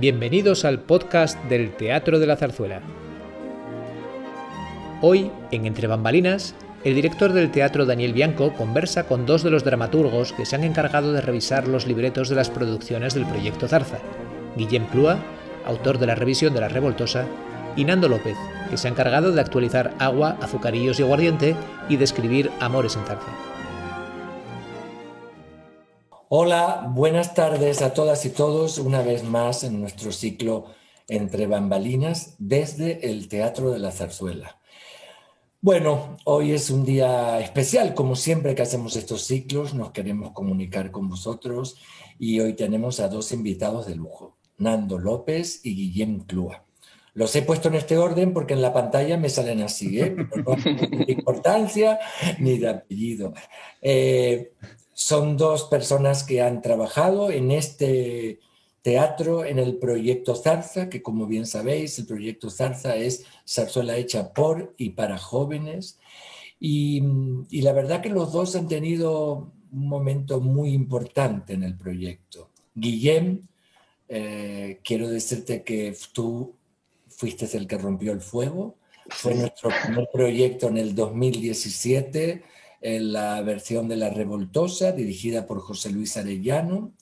Bienvenidos al podcast del Teatro de la Zarzuela. Hoy, en Entre Bambalinas, el director del teatro Daniel Bianco conversa con dos de los dramaturgos que se han encargado de revisar los libretos de las producciones del proyecto Zarza, Guillem Plúa, autor de la revisión de La Revoltosa, y Nando López, que se ha encargado de actualizar Agua, Azucarillos y Aguardiente y de escribir Amores en Zarza. Hola, buenas tardes a todas y todos, una vez más en nuestro ciclo Entre Bambalinas desde el Teatro de la Zarzuela. Bueno, hoy es un día especial, como siempre que hacemos estos ciclos, nos queremos comunicar con vosotros y hoy tenemos a dos invitados de lujo, Nando López y Guillem Clua. Los he puesto en este orden porque en la pantalla me salen así, ¿eh? no de importancia ni de apellido. Eh, son dos personas que han trabajado en este teatro, en el proyecto Zarza, que como bien sabéis, el proyecto Zarza es zarzuela hecha por y para jóvenes. Y, la verdad que los dos han tenido un momento muy importante en el proyecto. Guillem, eh, quiero decirte que tú fuiste el que rompió el fuego. Fue nuestro primer proyecto en el 2017 en la versión de La Revoltosa, dirigida por José Luis Arellano.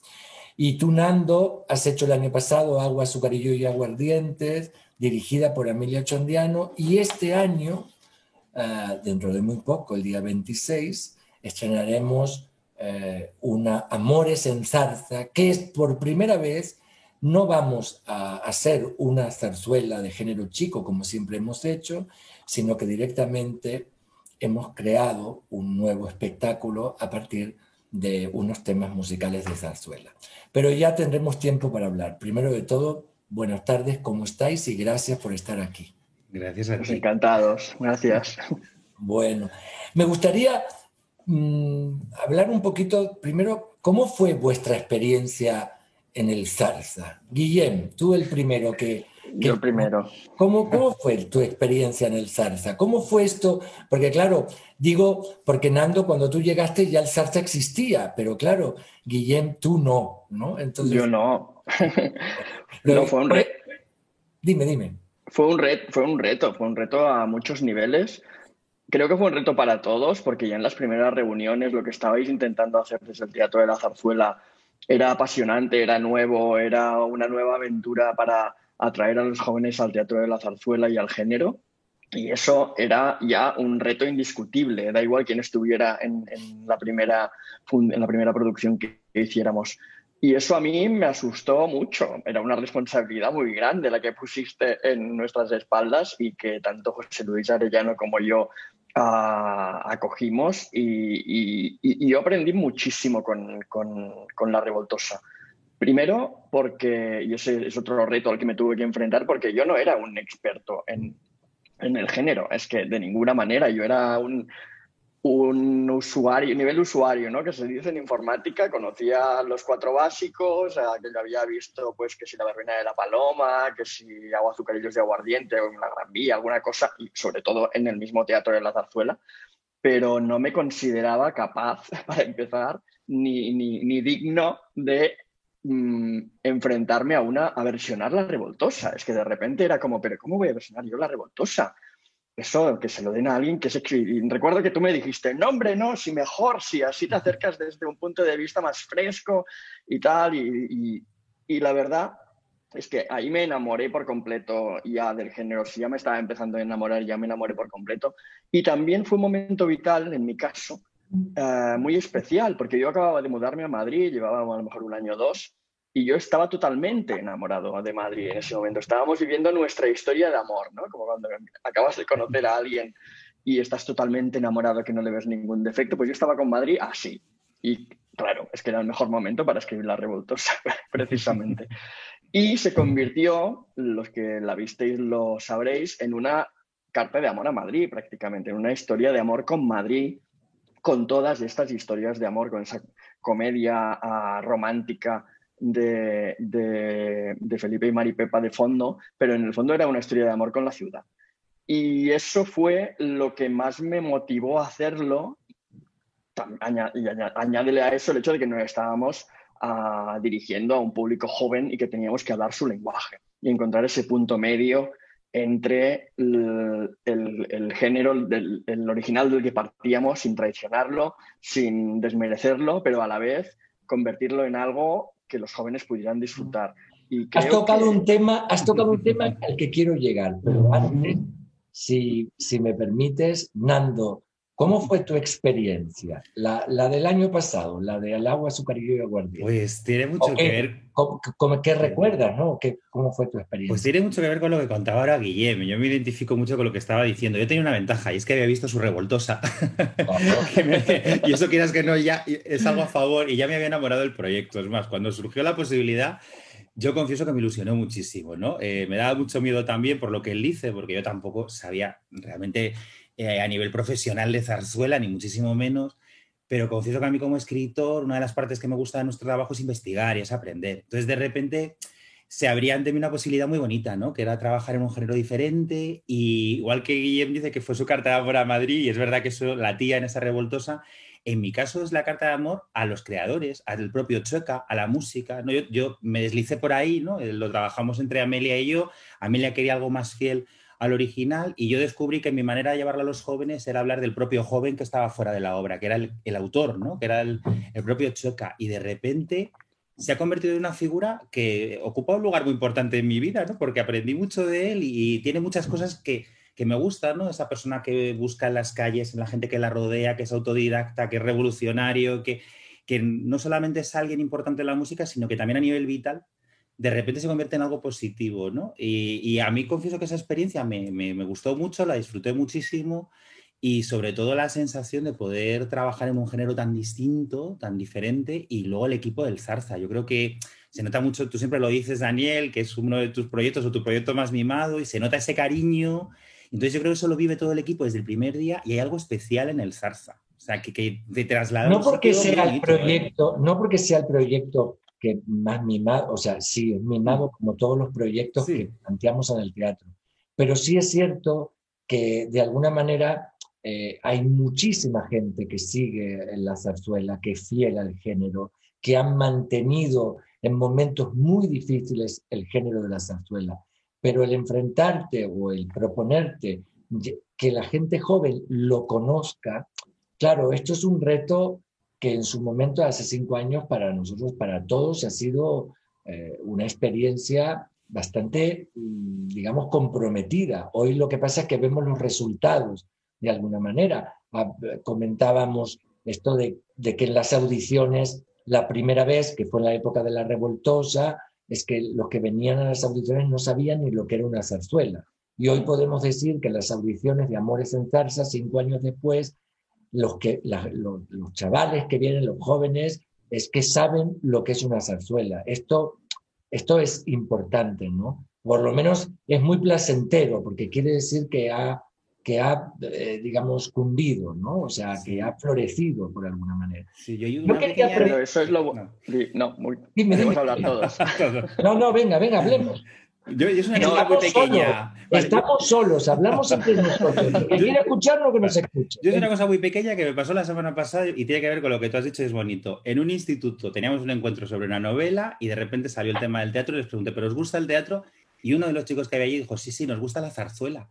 Y tú, Nando, has hecho el año pasado Agua, Azucarillo y Aguardientes, dirigida por Amelia Chondiano. Y este año, ah, dentro de muy poco, el día 26, estrenaremos eh, una Amores en Zarza, que es por primera vez, no vamos a hacer una zarzuela de género chico como siempre hemos hecho, sino que directamente hemos creado un nuevo espectáculo a partir de unos temas musicales de zarzuela. Pero ya tendremos tiempo para hablar. Primero de todo, buenas tardes, ¿cómo estáis? Y gracias por estar aquí. Gracias a ti. encantados, gracias. Bueno, me gustaría mm, hablar un poquito, primero, ¿cómo fue vuestra experiencia en el zarza? Guillem, tú el primero que, yo primero. ¿Cómo, ¿Cómo fue tu experiencia en el Zarza? ¿Cómo fue esto? Porque claro, digo, porque Nando, cuando tú llegaste ya el Zarza existía, pero claro, Guillem, tú no, ¿no? Entonces, Yo no. no, fue un reto. Dime, dime. Fue un, reto, fue un reto, fue un reto a muchos niveles. Creo que fue un reto para todos, porque ya en las primeras reuniones lo que estabais intentando hacer desde el Teatro de la Zarzuela era apasionante, era nuevo, era una nueva aventura para atraer a los jóvenes al teatro de la zarzuela y al género. Y eso era ya un reto indiscutible, da igual quién estuviera en, la, primera, en la primera producción que, hiciéramos. Y eso a mí me asustó mucho. Era una responsabilidad muy grande la que pusiste en nuestras espaldas y que tanto José Luis Arellano como yo acogimos. Y, yo aprendí muchísimo con, con La Revoltosa. Primero, porque, y ese es otro reto al que me tuve que enfrentar, porque yo no era un experto en, el género, es que de ninguna manera, yo era un, un usuario, nivel usuario, ¿no? Que se dice en informática, conocía los cuatro básicos, que yo había visto, pues, que si la verbena de la paloma, que si agua azucarillos de aguardiente o en la Gran Vía, alguna cosa, y sobre todo en el mismo teatro de la zarzuela, pero no me consideraba capaz, para empezar, ni, ni, ni digno de Mm, enfrentarme a una, a versionar la revoltosa. Es que de repente era como, pero ¿cómo voy a versionar yo la revoltosa? Eso, que se lo den a alguien que se y Recuerdo que tú me dijiste, no, hombre, no, si mejor, si así te acercas desde un punto de vista más fresco y tal. Y, y, la verdad es que ahí me enamoré por completo ya del género. Si ya me estaba empezando a enamorar, ya me enamoré por completo. Y también fue un momento vital, en mi caso, eh, muy especial, porque yo acababa de mudarme a Madrid, llevaba a lo mejor un año o dos, y yo estaba totalmente enamorado de Madrid en ese momento. Estábamos viviendo nuestra historia de amor, ¿no? Como cuando acabas de conocer a alguien y estás totalmente enamorado que no le ves ningún defecto. Pues yo estaba con Madrid así. Y claro, es que era el mejor momento para escribir La Revoltosa, precisamente. Y se convirtió, los que la visteis lo sabréis, en una carta de amor a Madrid prácticamente, en una historia de amor con Madrid, con todas estas historias de amor, con esa comedia ah, romántica de, de, Felipe y Maripepa de fondo, pero en el fondo era una historia de amor con la ciudad. Y eso fue lo que más me motivó a hacerlo. Y añádele a eso el hecho de que nos estábamos ah, dirigiendo a un público joven y que teníamos que hablar su lenguaje y encontrar ese punto medio entre el, género del el original del que partíamos sin traicionarlo, sin desmerecerlo, pero a la vez convertirlo en algo que los jóvenes pudieran disfrutar. Y has tocado un tema, has tocado un tema al que quiero llegar, pero antes, si, si me permites, Nando, ¿Cómo fue tu experiencia? La, del año pasado, la del agua, azúcar y aguardiente. Pues tiene mucho que ver. ¿Cómo, ¿Qué recuerdas, no? ¿Qué, ¿Cómo fue tu experiencia? Pues tiene mucho que ver con lo que contaba ahora Guillem. Yo me identifico mucho con lo que estaba diciendo. Yo tenía una ventaja y es que había visto su revoltosa. y eso quieras que no, ya es algo a favor y ya me había enamorado del proyecto. Es más, cuando surgió la posibilidad, yo confieso que me ilusionó muchísimo, ¿no? Eh, me daba mucho miedo también por lo que él dice, porque yo tampoco sabía realmente eh, a nivel profesional de zarzuela, ni muchísimo menos, pero confieso que a mí como escritor, una de las partes que me gusta de nuestro trabajo es investigar y es aprender. Entonces, de repente, se abría ante mí una posibilidad muy bonita, ¿no? Que era trabajar en un género diferente y igual que Guillem dice que fue su carta de amor a Madrid y es verdad que eso la tía en esa revoltosa, en mi caso es la carta de amor a los creadores, al propio Chueca, a la música, ¿no? Yo, yo me deslicé por ahí, ¿no? Eh, lo trabajamos entre Amelia y yo, Amelia quería algo más fiel al original y yo descubrí que mi manera de llevarlo a los jóvenes era hablar del propio joven que estaba fuera de la obra, que era el, autor, ¿no? que era el, propio Choca. Y de repente se ha convertido en una figura que ocupa un lugar muy importante en mi vida, ¿no? porque aprendí mucho de él y tiene muchas cosas que, me gustan, ¿no? Esa persona que busca en las calles, en la gente que la rodea, que es autodidacta, que es revolucionario, que, que no solamente es alguien importante en la música, sino que también a nivel vital de repente se convierte en algo positivo, ¿no? Y, a mí confieso que esa experiencia me, gustó mucho, la disfruté muchísimo y sobre todo la sensación de poder trabajar en un género tan distinto, tan diferente y luego el equipo del Zarza. Yo creo que se nota mucho, tú siempre lo dices, Daniel, que es uno de tus proyectos o tu proyecto más mimado y se nota ese cariño. Entonces yo creo que eso lo vive todo el equipo desde el primer día y hay algo especial en el Zarza. O sea, que, que te traslada... No porque sea el ¿eh? proyecto, no porque sea el proyecto que más mimado, o sea, sí, es mimado como todos los proyectos que planteamos en el teatro. Pero sí es cierto que de alguna manera eh, hay muchísima gente que sigue en la zarzuela, que es fiel al género, que han mantenido en momentos muy difíciles el género de la zarzuela. Pero el enfrentarte o el proponerte que la gente joven lo conozca, claro, esto es un reto que en su momento, hace cinco años, para nosotros, para todos, ha sido eh, una experiencia bastante, mm, digamos, comprometida. Hoy lo que pasa es que vemos los resultados de alguna manera. Ah, comentábamos esto de, de, que en las audiciones, la primera vez, que fue en la época de la revoltosa, es que los que venían a las audiciones no sabían ni lo que era una zarzuela. Y hoy podemos decir que las audiciones de Amores en Zarza, cinco años después, los, que, los, chavales que vienen, los jóvenes, es que saben lo que es una zarzuela. Esto, esto es importante, ¿no? Por lo menos es muy placentero, porque quiere decir que ha, que ha eh, digamos, cundido, ¿no? O sea, que ha florecido por alguna manera. Sí, yo, yo quería pero eso es lo... No, no muy... hablar todos. no, no, venga, venga, hablemos. Yo, es una cosa muy pequeña. Estamos solos, hablamos entre nosotros. que quiere escuchar que nos escuche. Yo es una cosa muy pequeña que me pasó la semana pasada y tiene que ver con lo que tú has dicho, es bonito. En un instituto teníamos un encuentro sobre una novela y de repente salió el tema del teatro y les pregunté, ¿pero os gusta el teatro? Y uno de los chicos que había allí dijo, sí, sí, nos gusta la zarzuela.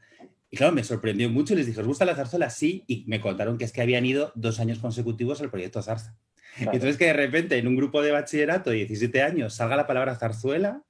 Y claro, me sorprendió mucho y les dije, ¿os gusta la zarzuela? Sí. Y me contaron que es que habían ido dos años consecutivos al proyecto Zarza. Entonces que de repente en un grupo de bachillerato de 17 años salga la palabra zarzuela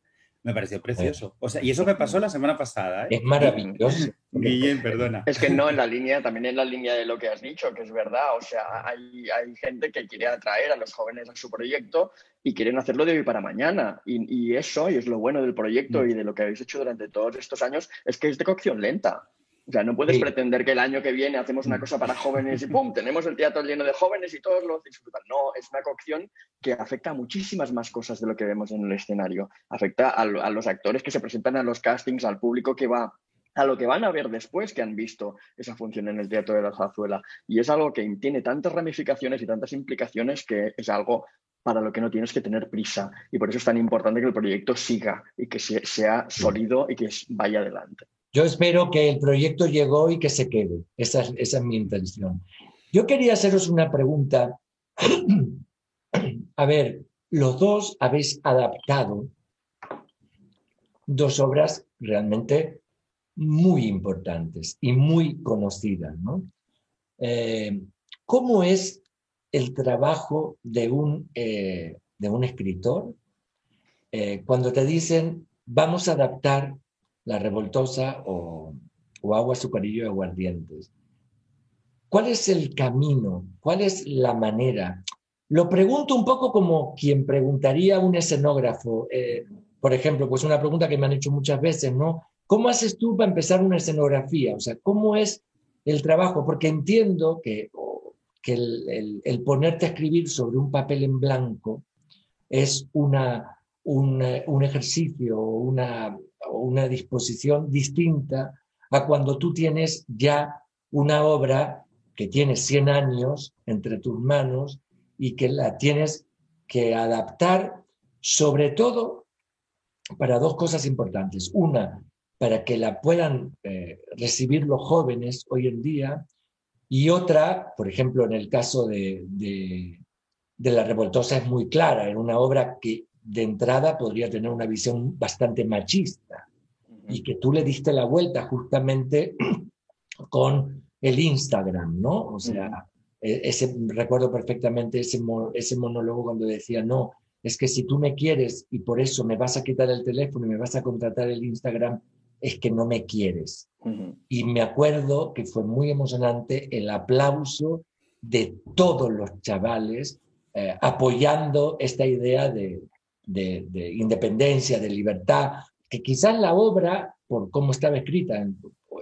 me pareció precioso. O sea, y eso me pasó la semana pasada. ¿eh? Es maravilloso. Guillén, perdona. Es que no, en la línea, también en la línea de lo que has dicho, que es verdad. O sea, hay, hay gente que quiere atraer a los jóvenes a su proyecto y quieren hacerlo de hoy para mañana. Y, y eso, y es lo bueno del proyecto mm. y de lo que habéis hecho durante todos estos años, es que es de cocción lenta. O sea, no puedes pretender que el año que viene hacemos una cosa para jóvenes y ¡pum! Tenemos el teatro lleno de jóvenes y todos lo disfrutan. No, es una cocción que afecta a muchísimas más cosas de lo que vemos en el escenario. Afecta a, los actores que se presentan a los castings, al público que va a lo que van a ver después que han visto esa función en el Teatro de la Zarzuela. Y es algo que tiene tantas ramificaciones y tantas implicaciones que es algo para lo que no tienes que tener prisa. Y por eso es tan importante que el proyecto siga y que sea sólido y que vaya adelante. Yo espero que el proyecto llegó y que se quede. Esa, es mi intención. Yo quería haceros una pregunta. A ver, los dos habéis adaptado dos obras realmente muy importantes y muy conocidas. ¿no? Eh, ¿Cómo es el trabajo de un, eh, de un escritor eh, cuando te dicen vamos a adaptar la revoltosa o, agua, azucarillo y aguardientes? ¿Cuál es el camino? ¿Cuál es la manera? Lo pregunto un poco como quien preguntaría a un escenógrafo, por ejemplo, pues una pregunta que me han hecho muchas veces, ¿no? ¿Cómo haces tú para empezar una escenografía? O sea, ¿cómo es el trabajo? Porque entiendo que, que el, ponerte a escribir sobre un papel en blanco es una, un, un ejercicio o una, una disposición distinta a cuando tú tienes ya una obra que tiene 100 años entre tus manos y que la tienes que adaptar sobre todo para dos cosas importantes. Una, para que la puedan eh, recibir los jóvenes hoy en día, y otra, por ejemplo, en el caso de, de, La Revoltosa es muy clara, en una obra que de entrada podría tener una visión bastante machista y que tú le diste la vuelta justamente con el Instagram, ¿no? O sea, e, ese, recuerdo perfectamente ese, ese monólogo cuando decía, no, es que si tú me quieres y por eso me vas a quitar el teléfono y me vas a contratar el Instagram, es que no me quieres. Y me acuerdo que fue muy emocionante el aplauso de todos los chavales eh, apoyando esta idea de, de, independencia, de libertad, que quizás la obra, por cómo estaba escrita en,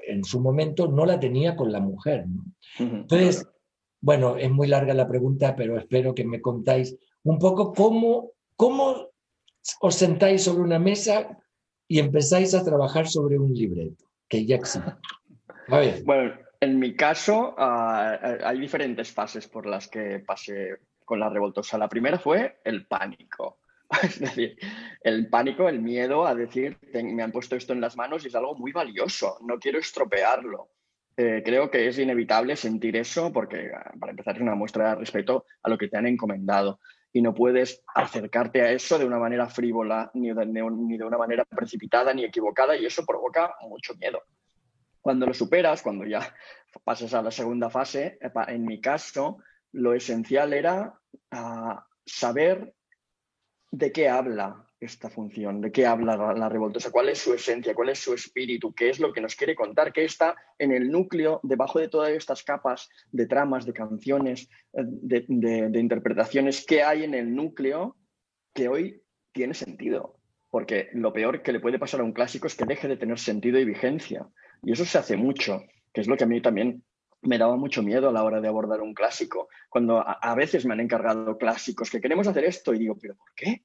en su momento, no la tenía con la mujer. Entonces, bueno, es muy larga la pregunta, pero espero que me contáis un poco cómo, cómo os sentáis sobre una mesa y empezáis a trabajar sobre un libreto que ya existe. Bueno, en mi caso ah, hay diferentes fases por las que pasé con la revoltosa. La primera fue el pánico. Es decir, el pánico, el miedo a decir, me han puesto esto en las manos y es algo muy valioso, no quiero estropearlo. Eh, creo que es inevitable sentir eso porque, ah, para empezar, es una muestra de respeto a lo que te han encomendado y no puedes acercarte a eso de una manera frívola, ni de, una manera precipitada, ni equivocada, y eso provoca mucho miedo. Cuando lo superas, cuando ya pasas a la segunda fase, en mi caso, lo esencial era ah, saber de qué habla esta función, de qué habla la, revolta, cuál es su esencia, cuál es su espíritu, qué es lo que nos quiere contar, qué está en el núcleo, debajo de todas estas capas de tramas, de canciones, eh, de, interpretaciones, qué hay en el núcleo que hoy tiene sentido. Porque lo peor que le puede pasar a un clásico es que deje de tener sentido y vigencia. Y eso se hace mucho, que es lo que a mí también me daba mucho miedo a la hora de abordar un clásico. Cuando a, veces me han encargado clásicos que queremos hacer esto y digo, pero ¿por qué?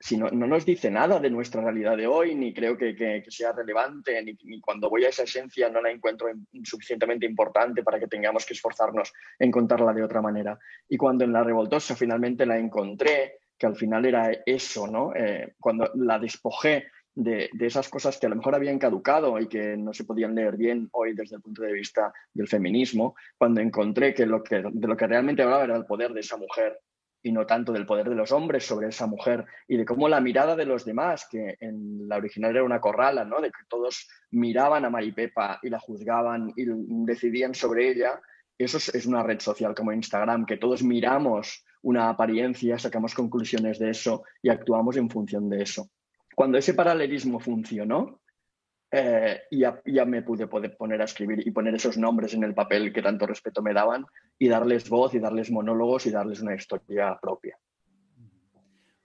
si no, nos dice nada de nuestra realidad de hoy, ni creo que, sea relevante, ni, cuando voy a esa esencia no la encuentro suficientemente importante para que tengamos que esforzarnos en contarla de otra manera. Y cuando en la revoltosa finalmente la encontré, que al final era eso, ¿no? Eh, cuando la despojé de, esas cosas que a lo mejor habían caducado y que no se podían leer bien hoy desde el punto de vista del feminismo, cuando encontré que, lo que de lo que realmente hablaba era el poder de esa mujer y no tanto del poder de los hombres sobre esa mujer y de cómo la mirada de los demás, que en la original era una corrala, ¿no? de que todos miraban a Maripepa y la juzgaban y decidían sobre ella, eso es una red social como Instagram, que todos miramos una apariencia, sacamos conclusiones de eso y actuamos en función de eso. Cuando ese paralelismo funcionó, eh, ya, ya, me pude poder poner a escribir y poner esos nombres en el papel que tanto respeto me daban y darles voz y darles monólogos y darles una historia propia.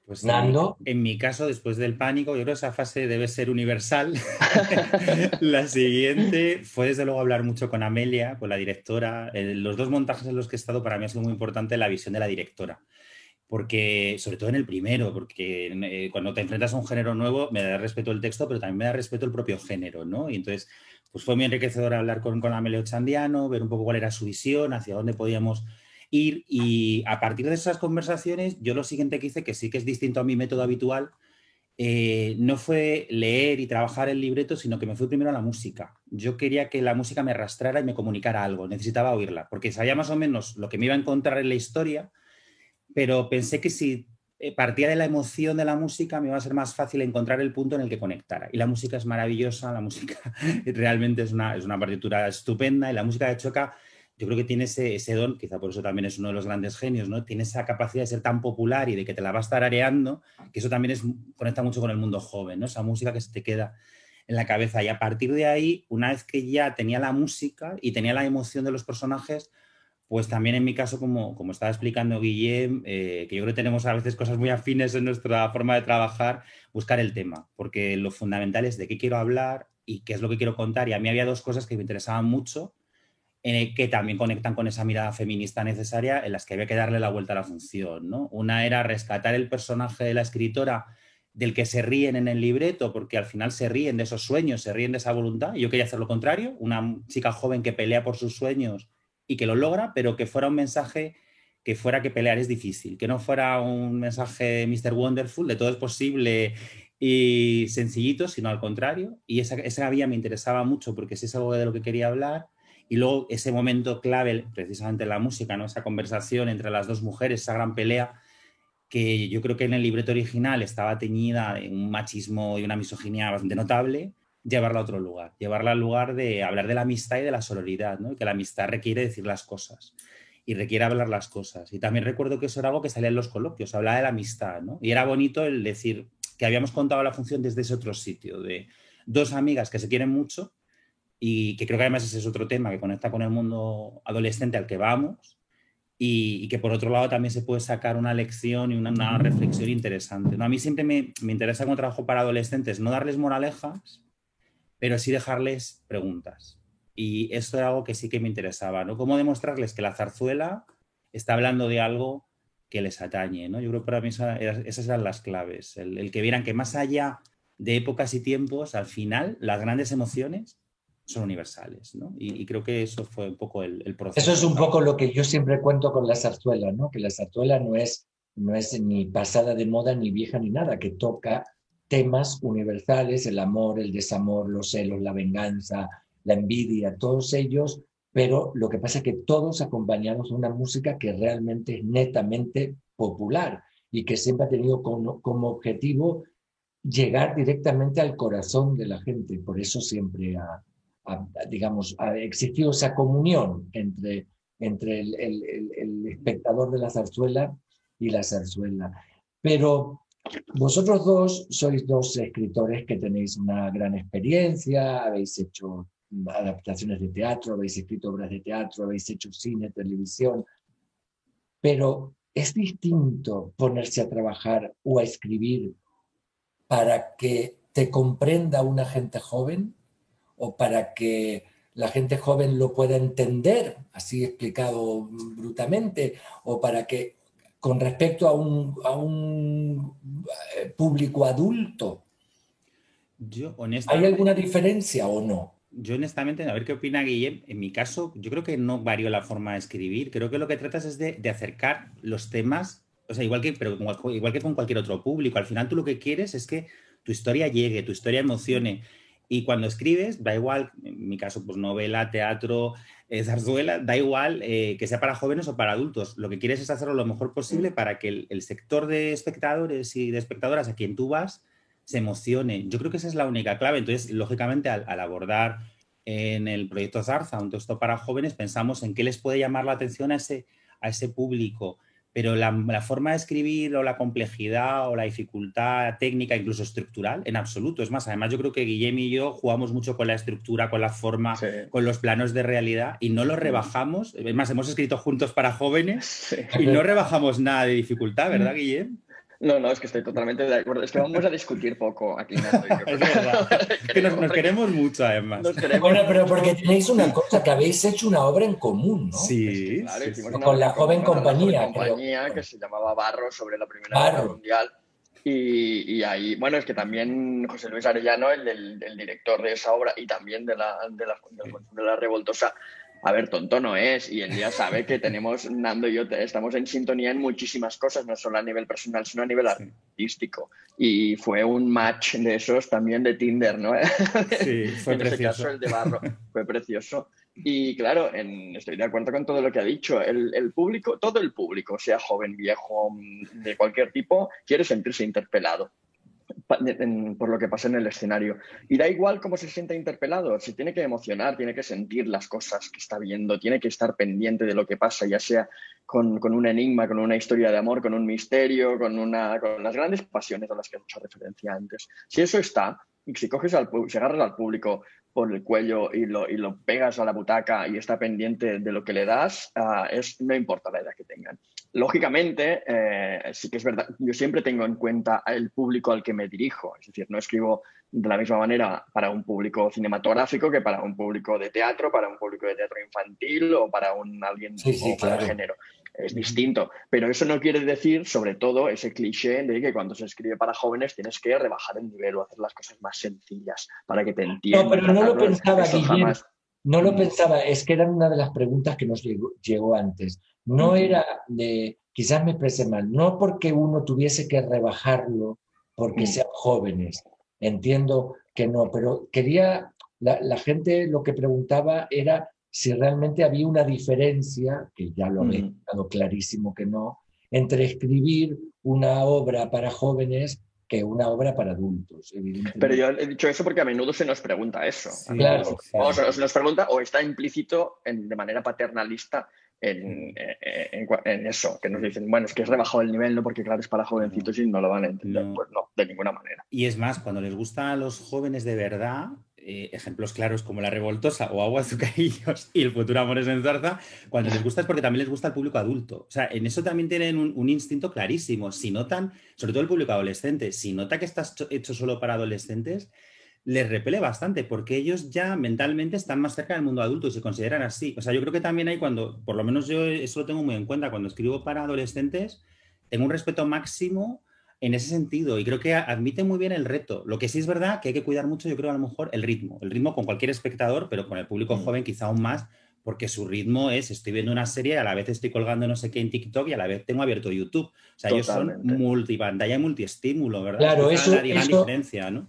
Pues Nando. En, mi caso, después del pánico, yo creo que esa fase debe ser universal. la siguiente fue desde luego hablar mucho con Amelia, con la directora. los dos montajes en los que he estado para mí ha sido muy importante la visión de la directora porque, sobre todo en el primero, porque eh, cuando te enfrentas a un género nuevo, me da respeto el texto, pero también me da respeto el propio género, ¿no? Y entonces, pues fue muy enriquecedor hablar con, con Amelio Chandiano, ver un poco cuál era su visión, hacia dónde podíamos ir, y a partir de esas conversaciones, yo lo siguiente que hice, que sí que es distinto a mi método habitual, eh, no fue leer y trabajar el libreto, sino que me fui primero a la música. Yo quería que la música me arrastrara y me comunicara algo, necesitaba oírla, porque sabía más o menos lo que me iba a encontrar en la historia, pero pensé que si eh, partía de la emoción de la música me iba a ser más fácil encontrar el punto en el que conectara. Y la música es maravillosa, la música realmente es una, es una partitura estupenda y la música de Chueca yo creo que tiene ese, ese, don, quizá por eso también es uno de los grandes genios, ¿no? Tiene esa capacidad de ser tan popular y de que te la va a estar areando, que eso también es, conecta mucho con el mundo joven, ¿no? Esa música que se te queda en la cabeza. Y a partir de ahí, una vez que ya tenía la música y tenía la emoción de los personajes, pues también en mi caso, como, como estaba explicando Guillem, eh, que yo creo que tenemos a veces cosas muy afines en nuestra forma de trabajar, buscar el tema, porque lo fundamental es de qué quiero hablar y qué es lo que quiero contar. Y a mí había dos cosas que me interesaban mucho que también conectan con esa mirada feminista necesaria en las que había que darle la vuelta a la función. ¿no? Una era rescatar el personaje de la escritora del que se ríen en el libreto, porque al final se ríen de esos sueños, se ríen de esa voluntad. Y yo quería hacer lo contrario, una chica joven que pelea por sus sueños y que lo logra, pero que fuera un mensaje que fuera que pelear es difícil, que no fuera un mensaje Mr. Wonderful, de todo es posible y sencillito, sino al contrario. Y esa, esa vía me interesaba mucho porque si es algo de lo que quería hablar y luego ese momento clave, precisamente la música, ¿no? esa conversación entre las dos mujeres, esa gran pelea, que yo creo que en el libreto original estaba teñida de un machismo y una misoginia bastante notable, llevarla a otro lugar, llevarla al lugar de hablar de la amistad y de la sororidad, ¿no? que la amistad requiere decir las cosas y requiere hablar las cosas. Y también recuerdo que eso era algo que salía en los coloquios, hablaba de la amistad, ¿no? Y era bonito el decir que habíamos contado la función desde ese otro sitio, de dos amigas que se quieren mucho y que creo que además ese es otro tema que conecta con el mundo adolescente al que vamos y, que por otro lado también se puede sacar una lección y una, reflexión interesante. ¿no? A mí siempre me, me interesa cuando trabajo para adolescentes no darles moralejas, pero sí dejarles preguntas. Y esto era algo que sí que me interesaba, ¿no? Cómo demostrarles que la zarzuela está hablando de algo que les atañe, ¿no? Yo creo que para mí esas eran las claves, el, que vieran que más allá de épocas y tiempos, al final, las grandes emociones son universales, ¿no? Y, creo que eso fue un poco el, proceso. Eso es un poco lo que yo siempre cuento con la zarzuela, ¿no? Que la zarzuela no es, no es ni pasada de moda, ni vieja, ni nada, que toca temas universales, el amor, el desamor, los celos, la venganza, la envidia, todos ellos, pero lo que pasa es que todos acompañamos una música que realmente es netamente popular y que siempre ha tenido como, como objetivo llegar directamente al corazón de la gente, por eso siempre ha, digamos, ha existido esa comunión entre, entre el, espectador de la zarzuela y la zarzuela. Pero vosotros dos sois dos escritores que tenéis una gran experiencia, habéis hecho adaptaciones de teatro, habéis escrito obras de teatro, habéis hecho cine, televisión, pero es distinto ponerse a trabajar o a escribir para que te comprenda una gente joven o para que la gente joven lo pueda entender, así explicado brutalmente, o para que con respecto a un, a un eh, público adulto, yo, ¿hay alguna diferencia o no? Yo honestamente, a ver qué opina Guillem, en mi caso yo creo que no varió la forma de escribir, creo que lo que tratas es de, de acercar los temas, o sea, igual que, pero igual que con cualquier otro público, al final tú lo que quieres es que tu historia llegue, tu historia emocione. Y cuando escribes, da igual, en mi caso, pues novela, teatro, eh, zarzuela, da igual eh, que sea para jóvenes o para adultos. Lo que quieres es hacerlo lo mejor posible mm. para que el, sector de espectadores y de espectadoras a quien tú vas se emocione. Yo creo que esa es la única clave. Entonces, lógicamente, al, al abordar en el proyecto Zarza un texto para jóvenes, pensamos en qué les puede llamar la atención a ese, a ese público pero la, forma de escribir o la complejidad o la dificultad técnica, incluso estructural, en absoluto. Es más, además yo creo que Guillem y yo jugamos mucho con la estructura, con la forma, con los planos de realidad y no los rebajamos. Es más, hemos escrito juntos para jóvenes y no rebajamos nada de dificultad, ¿verdad, Guillem? No, no, es que estoy totalmente de acuerdo. Es que vamos a discutir poco aquí. es verdad. que nos, queremos mucho, además. Bueno, pero porque tenéis una cosa, que habéis hecho una obra en común, ¿no? Sí. claro, con la joven compañía. compañía que se llamaba Barro sobre la Primera Guerra Mundial. Y, y, ahí, bueno, es que también José Luis Arellano, el, del, director de esa obra y también de la, de la, de la Revoltosa, a ver, tonto no es, y él ya sabe que tenemos, Nando y yo estamos en sintonía en muchísimas cosas, no solo a nivel personal, sino a nivel artístico. Y fue un match de esos también de Tinder, ¿no? Sí, fue en ese caso el de Barro, fue precioso. Y claro, estoy de acuerdo con todo lo que ha dicho. El, público, todo el público, sea joven, viejo, de cualquier tipo, quiere sentirse interpelado por lo que pasa en el escenario. Y da igual cómo se sienta interpelado, se tiene que emocionar, tiene que sentir las cosas que está viendo, tiene que estar pendiente de lo que pasa, ya sea con, un enigma, con una historia de amor, con un misterio, con, una, con las grandes pasiones a las que he hecho referencia antes. Si eso está, y si coges al, si agarras al público por el cuello y lo, y lo pegas a la butaca y está pendiente de lo que le das, ah, es, no importa la edad que tengan. Lógicamente, eh, sí que es verdad, yo siempre tengo en cuenta el público al que me dirijo, es decir, no escribo de la misma manera para un público cinematográfico que para un público de teatro, para un público de teatro infantil o para un alguien sí, sí, para género es distinto. Pero eso no quiere decir, sobre todo, ese cliché de que cuando se escribe para jóvenes tienes que rebajar el nivel o hacer las cosas más sencillas para que te entiendan. No, pero no lo pensaba, Guillermo. No lo pensaba, es que era una de las preguntas que nos llegó, antes. No era de, quizás me expresé mal, no porque uno tuviese que rebajarlo porque sean jóvenes. Entiendo que no, pero quería, la, la gente lo que preguntaba era si realmente había una diferencia, que ya lo he dado clarísimo que no, entre escribir una obra para jóvenes que una obra para adultos, Pero yo he dicho eso porque a menudo se nos pregunta eso. claro, O, se nos pregunta o está implícito de manera paternalista en, en, eso, que nos dicen, bueno, es que es rebajado el nivel, ¿no? Porque claro, es para jovencitos y no lo van a entender. Pues no, de ninguna manera. Y es más, cuando les gusta a los jóvenes de verdad, eh, ejemplos claros como La Revoltosa o Agua, Azucarillos y El futuro amor es en zarza, cuando les gusta es porque también les gusta al público adulto. O sea, en eso también tienen un, instinto clarísimo. Si notan, sobre todo el público adolescente, si nota que estás hecho solo para adolescentes, les repele bastante porque ellos ya mentalmente están más cerca del mundo adulto y se consideran así. O sea, yo creo que también hay cuando, por lo menos yo eso lo tengo muy en cuenta, cuando escribo para adolescentes, tengo un respeto máximo en ese sentido y creo que admite muy bien el reto. Lo que sí es verdad que hay que cuidar mucho, yo creo a lo mejor, el ritmo. El ritmo con cualquier espectador, pero con el público mm. joven quizá aún más, porque su ritmo es, estoy viendo una serie, a la vez estoy colgando no sé qué en TikTok y a la vez tengo abierto YouTube. O sea, ellos son multipantalla y multiestímulo, ¿verdad? Claro, eso,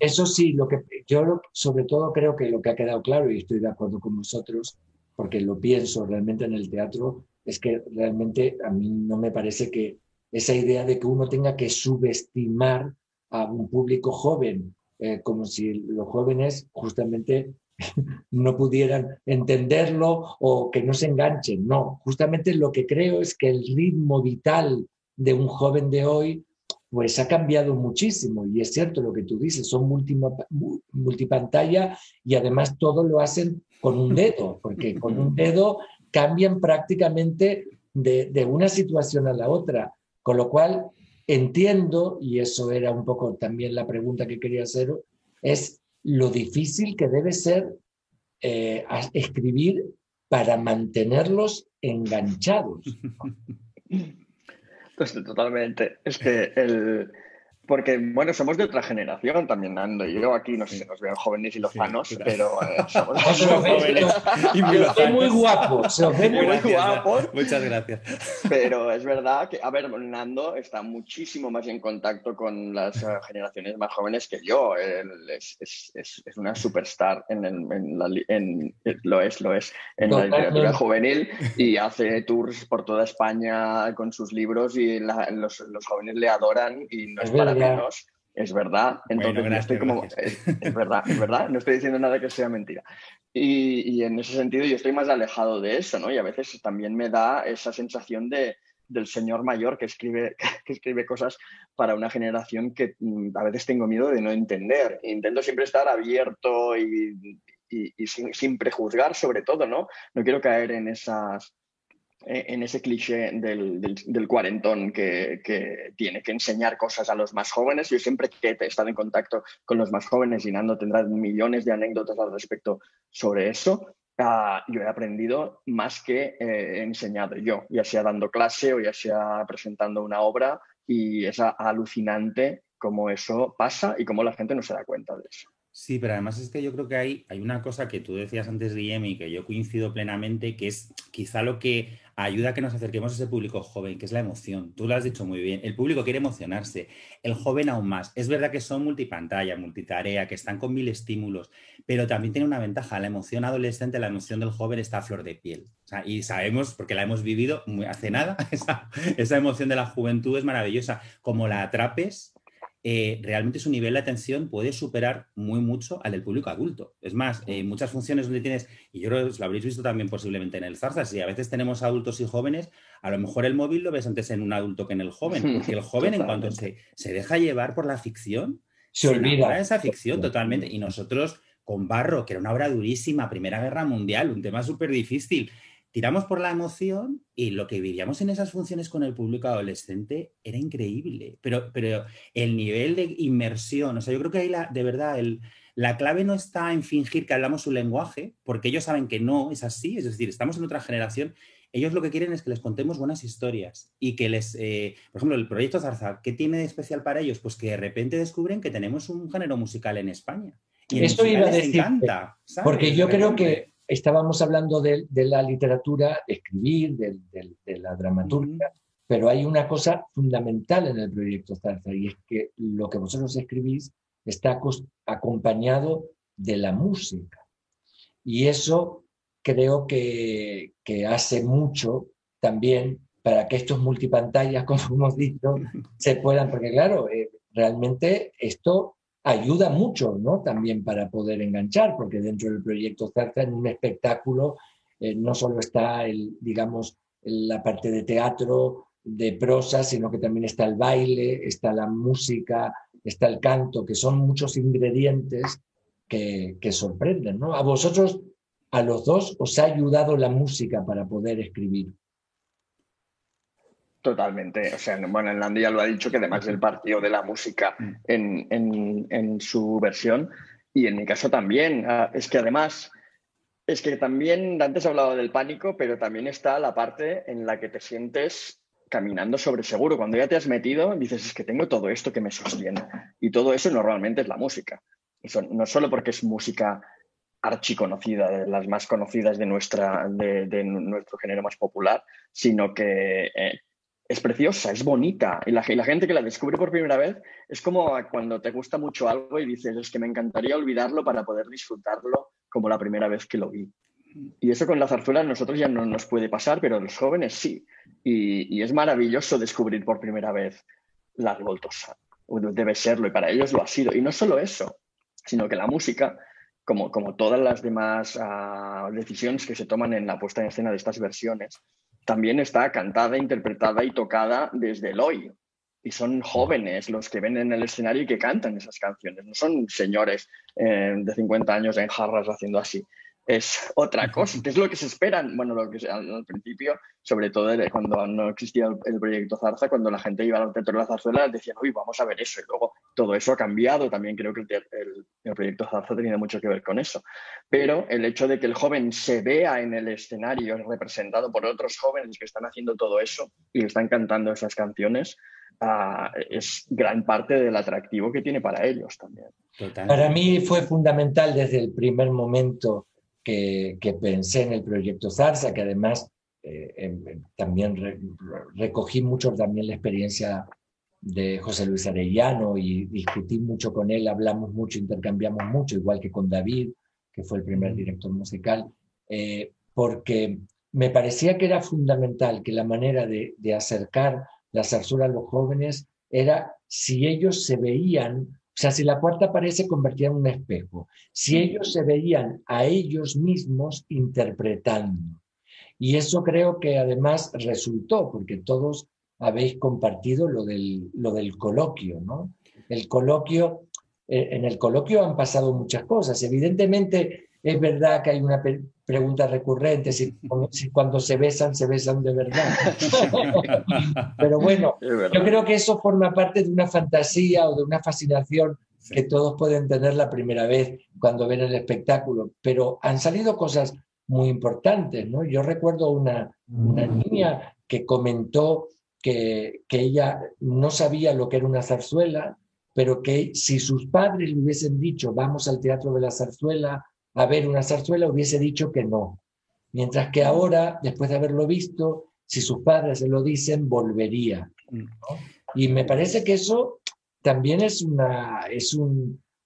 eso sí, lo que yo sobre todo creo que lo que ha quedado claro, y estoy de acuerdo con vosotros, porque lo pienso realmente en el teatro, es que realmente a mí no me parece que esa idea de que uno tenga que subestimar a un público joven, eh, como si los jóvenes justamente no pudieran entenderlo o que no se enganchen. No, justamente lo que creo es que el ritmo vital de un joven de hoy pues ha cambiado muchísimo y es cierto lo que tú dices, son multipantalla y además todo lo hacen con un dedo, porque con un dedo cambian prácticamente de, de una situación a la otra. Con lo cual, entiendo, y eso era un poco también la pregunta que quería hacer, es lo difícil que debe ser eh, escribir para mantenerlos enganchados. Pues totalmente. Es que el, porque, bueno, somos de otra generación también, Nando. Yo aquí no sé si nos veo jóvenes y lozanos, pero eh, somos, jóvenes y muy, muy guapos. muy, guapos. Muchas gracias. Pero es verdad que, a ver, Nando está muchísimo más en contacto con las eh, generaciones más jóvenes que yo. es, es, es, una superstar en, en, la, en, lo es, lo es, en la literatura juvenil y hace tours por toda España con sus libros y los, los, jóvenes le adoran y no es para menos, es verdad. Entonces, estoy como, es, verdad, es verdad, no estoy diciendo nada que sea mentira. Y, en ese sentido yo estoy más alejado de eso, ¿no? Y a veces también me da esa sensación de, del señor mayor que escribe, que escribe cosas para una generación que mm, a veces tengo miedo de no entender. Intento siempre estar abierto y, y, sin, sin, prejuzgar sobre todo, ¿no? No quiero caer en esas en ese cliché del, del, cuarentón que, tiene que enseñar cosas a los más jóvenes. Yo siempre que he estado en contacto con los más jóvenes y Nando tendrá millones de anécdotas al respecto sobre eso. Ah, yo he aprendido más que he enseñado yo, ya sea dando clase o ya sea presentando una obra y es alucinante cómo eso pasa y cómo la gente no se da cuenta de eso. Sí, pero además es que yo creo que hay, hay una cosa que tú decías antes, Guillem, y que yo coincido plenamente, que es quizá lo que ayuda a que nos acerquemos a ese público joven, que es la emoción. Tú lo has dicho muy bien. El público quiere emocionarse, el joven aún más. Es verdad que son multipantalla, multitarea, que están con mil estímulos, pero también tiene una ventaja. La emoción adolescente, la emoción del joven está a flor de piel. y sabemos, porque la hemos vivido muy, hace nada, esa, esa emoción de la juventud es maravillosa. Como la atrapes, eh, realmente su nivel de atención puede superar muy mucho al del público adulto. Es más, eh, muchas funciones donde tienes, y yo creo que lo habréis visto también posiblemente en el Zarza, si a veces tenemos adultos y jóvenes, a lo mejor el móvil lo ves antes en un adulto que en el joven, porque el joven en cuanto se, se deja llevar por la ficción, se, olvida esa ficción totalmente. Y nosotros con Barro, que era una obra durísima, Primera Guerra Mundial, un tema súper difícil, tiramos por la emoción y lo que vivíamos en esas funciones con el público adolescente era increíble. Pero, pero el nivel de inmersión, o sea, yo creo que ahí la, de verdad el, la clave no está en fingir que hablamos su lenguaje, porque ellos saben que no es así, es decir, estamos en otra generación. Ellos lo que quieren es que les contemos buenas historias y que les, eh, por ejemplo, el proyecto Zarza, ¿qué tiene de especial para ellos? Pues que de repente descubren que tenemos un género musical en España. Y Esto iba a decir, encanta, porque yo creo que estábamos hablando de, la literatura, de escribir, de, la dramaturgia, pero hay una cosa fundamental en el proyecto Zarza y es que lo que vosotros escribís está acompañado de la música. Y eso creo que, hace mucho también para que estos multipantallas, como hemos dicho, se puedan, porque claro, eh, realmente esto ayuda mucho, ¿no? También para poder enganchar, porque dentro del proyecto Zarza, en un espectáculo, eh, no solo está, el, digamos, la parte de teatro, de prosa, sino que también está el baile, está la música, está el canto, que son muchos ingredientes que, que sorprenden, ¿no? A vosotros, a los dos, os ha ayudado la música para poder escribir. Totalmente. O sea, bueno, Landy ya lo ha dicho que además del partido de la música mm. en, su versión, y en mi caso también, ah, es que además, es que también, antes he hablado del pánico, pero también está la parte en la que te sientes caminando sobre seguro. Cuando ya te has metido, dices, es que tengo todo esto que me sostiene. Y todo eso normalmente es la música. Eso, no solo porque es música archiconocida, de las más conocidas de, nuestra, de, nuestro género más popular, sino que eh, es preciosa, es bonita. Y la, gente que la descubre por primera vez es como cuando te gusta mucho algo y dices, es que me encantaría olvidarlo para poder disfrutarlo como la primera vez que lo vi. Y eso con la zarzuela a nosotros ya no nos puede pasar, pero a los jóvenes sí. Y, es maravilloso descubrir por primera vez la revoltosa. Debe serlo y para ellos lo ha sido. Y no solo eso, sino que la música, como, todas las demás ah, decisiones que se toman en la puesta en escena de estas versiones, también está cantada, interpretada y tocada desde el hoy. Y son jóvenes los que ven en el escenario y que cantan esas canciones. No son señores eh, de 50 años en jarras haciendo así es otra cosa, que es lo que se esperan, bueno, lo que al, principio, sobre todo cuando no existía el, proyecto Zarza, cuando la gente iba al teatro de la zarzuela, decían, uy, vamos a ver eso, y luego todo eso ha cambiado, también creo que el, el, proyecto Zarza ha tenido mucho que ver con eso, pero el hecho de que el joven se vea en el escenario representado por otros jóvenes que están haciendo todo eso y están cantando esas canciones, ah, es gran parte del atractivo que tiene para ellos también. Para mí fue fundamental desde el primer momento que, pensé en el proyecto Zarza, que además eh, em, también recogí mucho también la experiencia de José Luis Arellano y discutí mucho con él, hablamos mucho, intercambiamos mucho, igual que con David, que fue el primer director musical, eh, porque me parecía que era fundamental que la manera de, de acercar la zarzuela a los jóvenes era si ellos se veían o sea, si la cuarta pared se convertía en un espejo, si ellos se veían a ellos mismos interpretando. Y eso creo que además resultó, porque todos habéis compartido lo del, lo del coloquio, ¿no? El coloquio, eh, en el coloquio han pasado muchas cosas. Evidentemente es verdad que hay una pregunta recurrente, si, si, cuando se besan, se besan de verdad. Pero bueno, yo creo que eso forma parte de una fantasía o de una fascinación que todos pueden tener la primera vez cuando ven el espectáculo. Pero han salido cosas muy importantes, ¿no? Yo recuerdo una, una mm. niña que comentó que, que ella no sabía lo que era una zarzuela pero que si sus padres le hubiesen dicho, vamos al Teatro de la Zarzuela a ver una zarzuela, hubiese dicho que no. Mientras que ahora, después de haberlo visto, si sus padres se lo dicen, volvería. Mm. Y me parece que eso también es una, es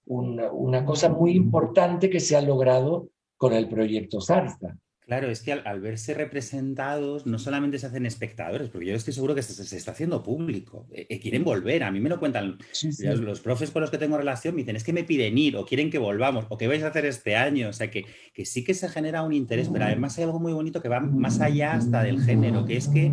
una cosa muy importante que se ha logrado con el proyecto Zarza. Claro, es que al, verse representados no solamente se hacen espectadores, porque yo estoy seguro que se, está haciendo público. Eh, eh, quieren volver, a mí me lo cuentan Los, profes con los que tengo relación, me dicen, es que me piden ir o quieren que volvamos o qué vais a hacer este año. O sea, que, que sí que se genera un interés, pero además hay algo muy bonito que va más allá hasta del género, que es que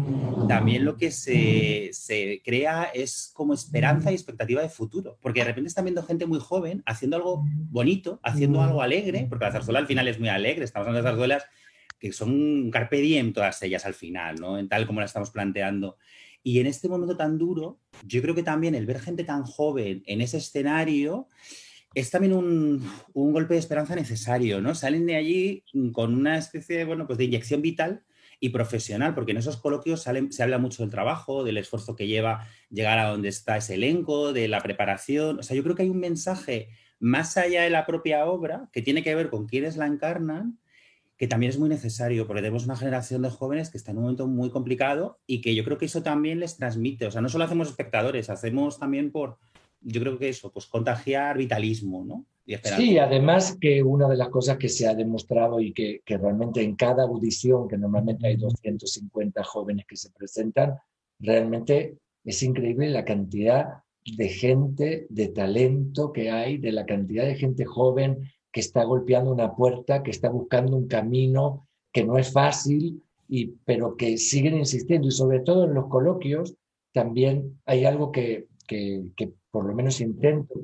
también lo que se, se crea es como esperanza y expectativa de futuro, porque de repente están viendo gente muy joven haciendo algo bonito, haciendo algo alegre, porque la zarzuela al final es muy alegre, estamos hablando de zarzuelas que son carpe diem todas ellas al final, ¿no? En tal como la estamos planteando. Y en este momento tan duro, yo creo que también el ver gente tan joven en ese escenario es también un, un golpe de esperanza necesario, ¿no? Salen de allí con una especie de, bueno, pues de inyección vital y profesional, porque en esos coloquios se habla mucho del trabajo, del esfuerzo que lleva llegar a donde está ese elenco, de la preparación. O sea, yo creo que hay un mensaje más allá de la propia obra que tiene que ver con quienes la encarnan que también es muy necesario, porque tenemos una generación de jóvenes que está en un momento muy complicado y que yo creo que eso también les transmite. O sea, no solo hacemos espectadores, hacemos también por, yo creo que eso, pues contagiar vitalismo, ¿no? sí, además que una de las cosas que se ha demostrado y que, que, realmente en cada audición, que normalmente hay 250 jóvenes que se presentan, realmente es increíble la cantidad de gente, de talento que hay, de la cantidad de gente joven que está golpeando una puerta, que está buscando un camino que no es fácil, y, pero que siguen insistiendo. Y sobre todo en los coloquios también hay algo que, que, por lo menos intento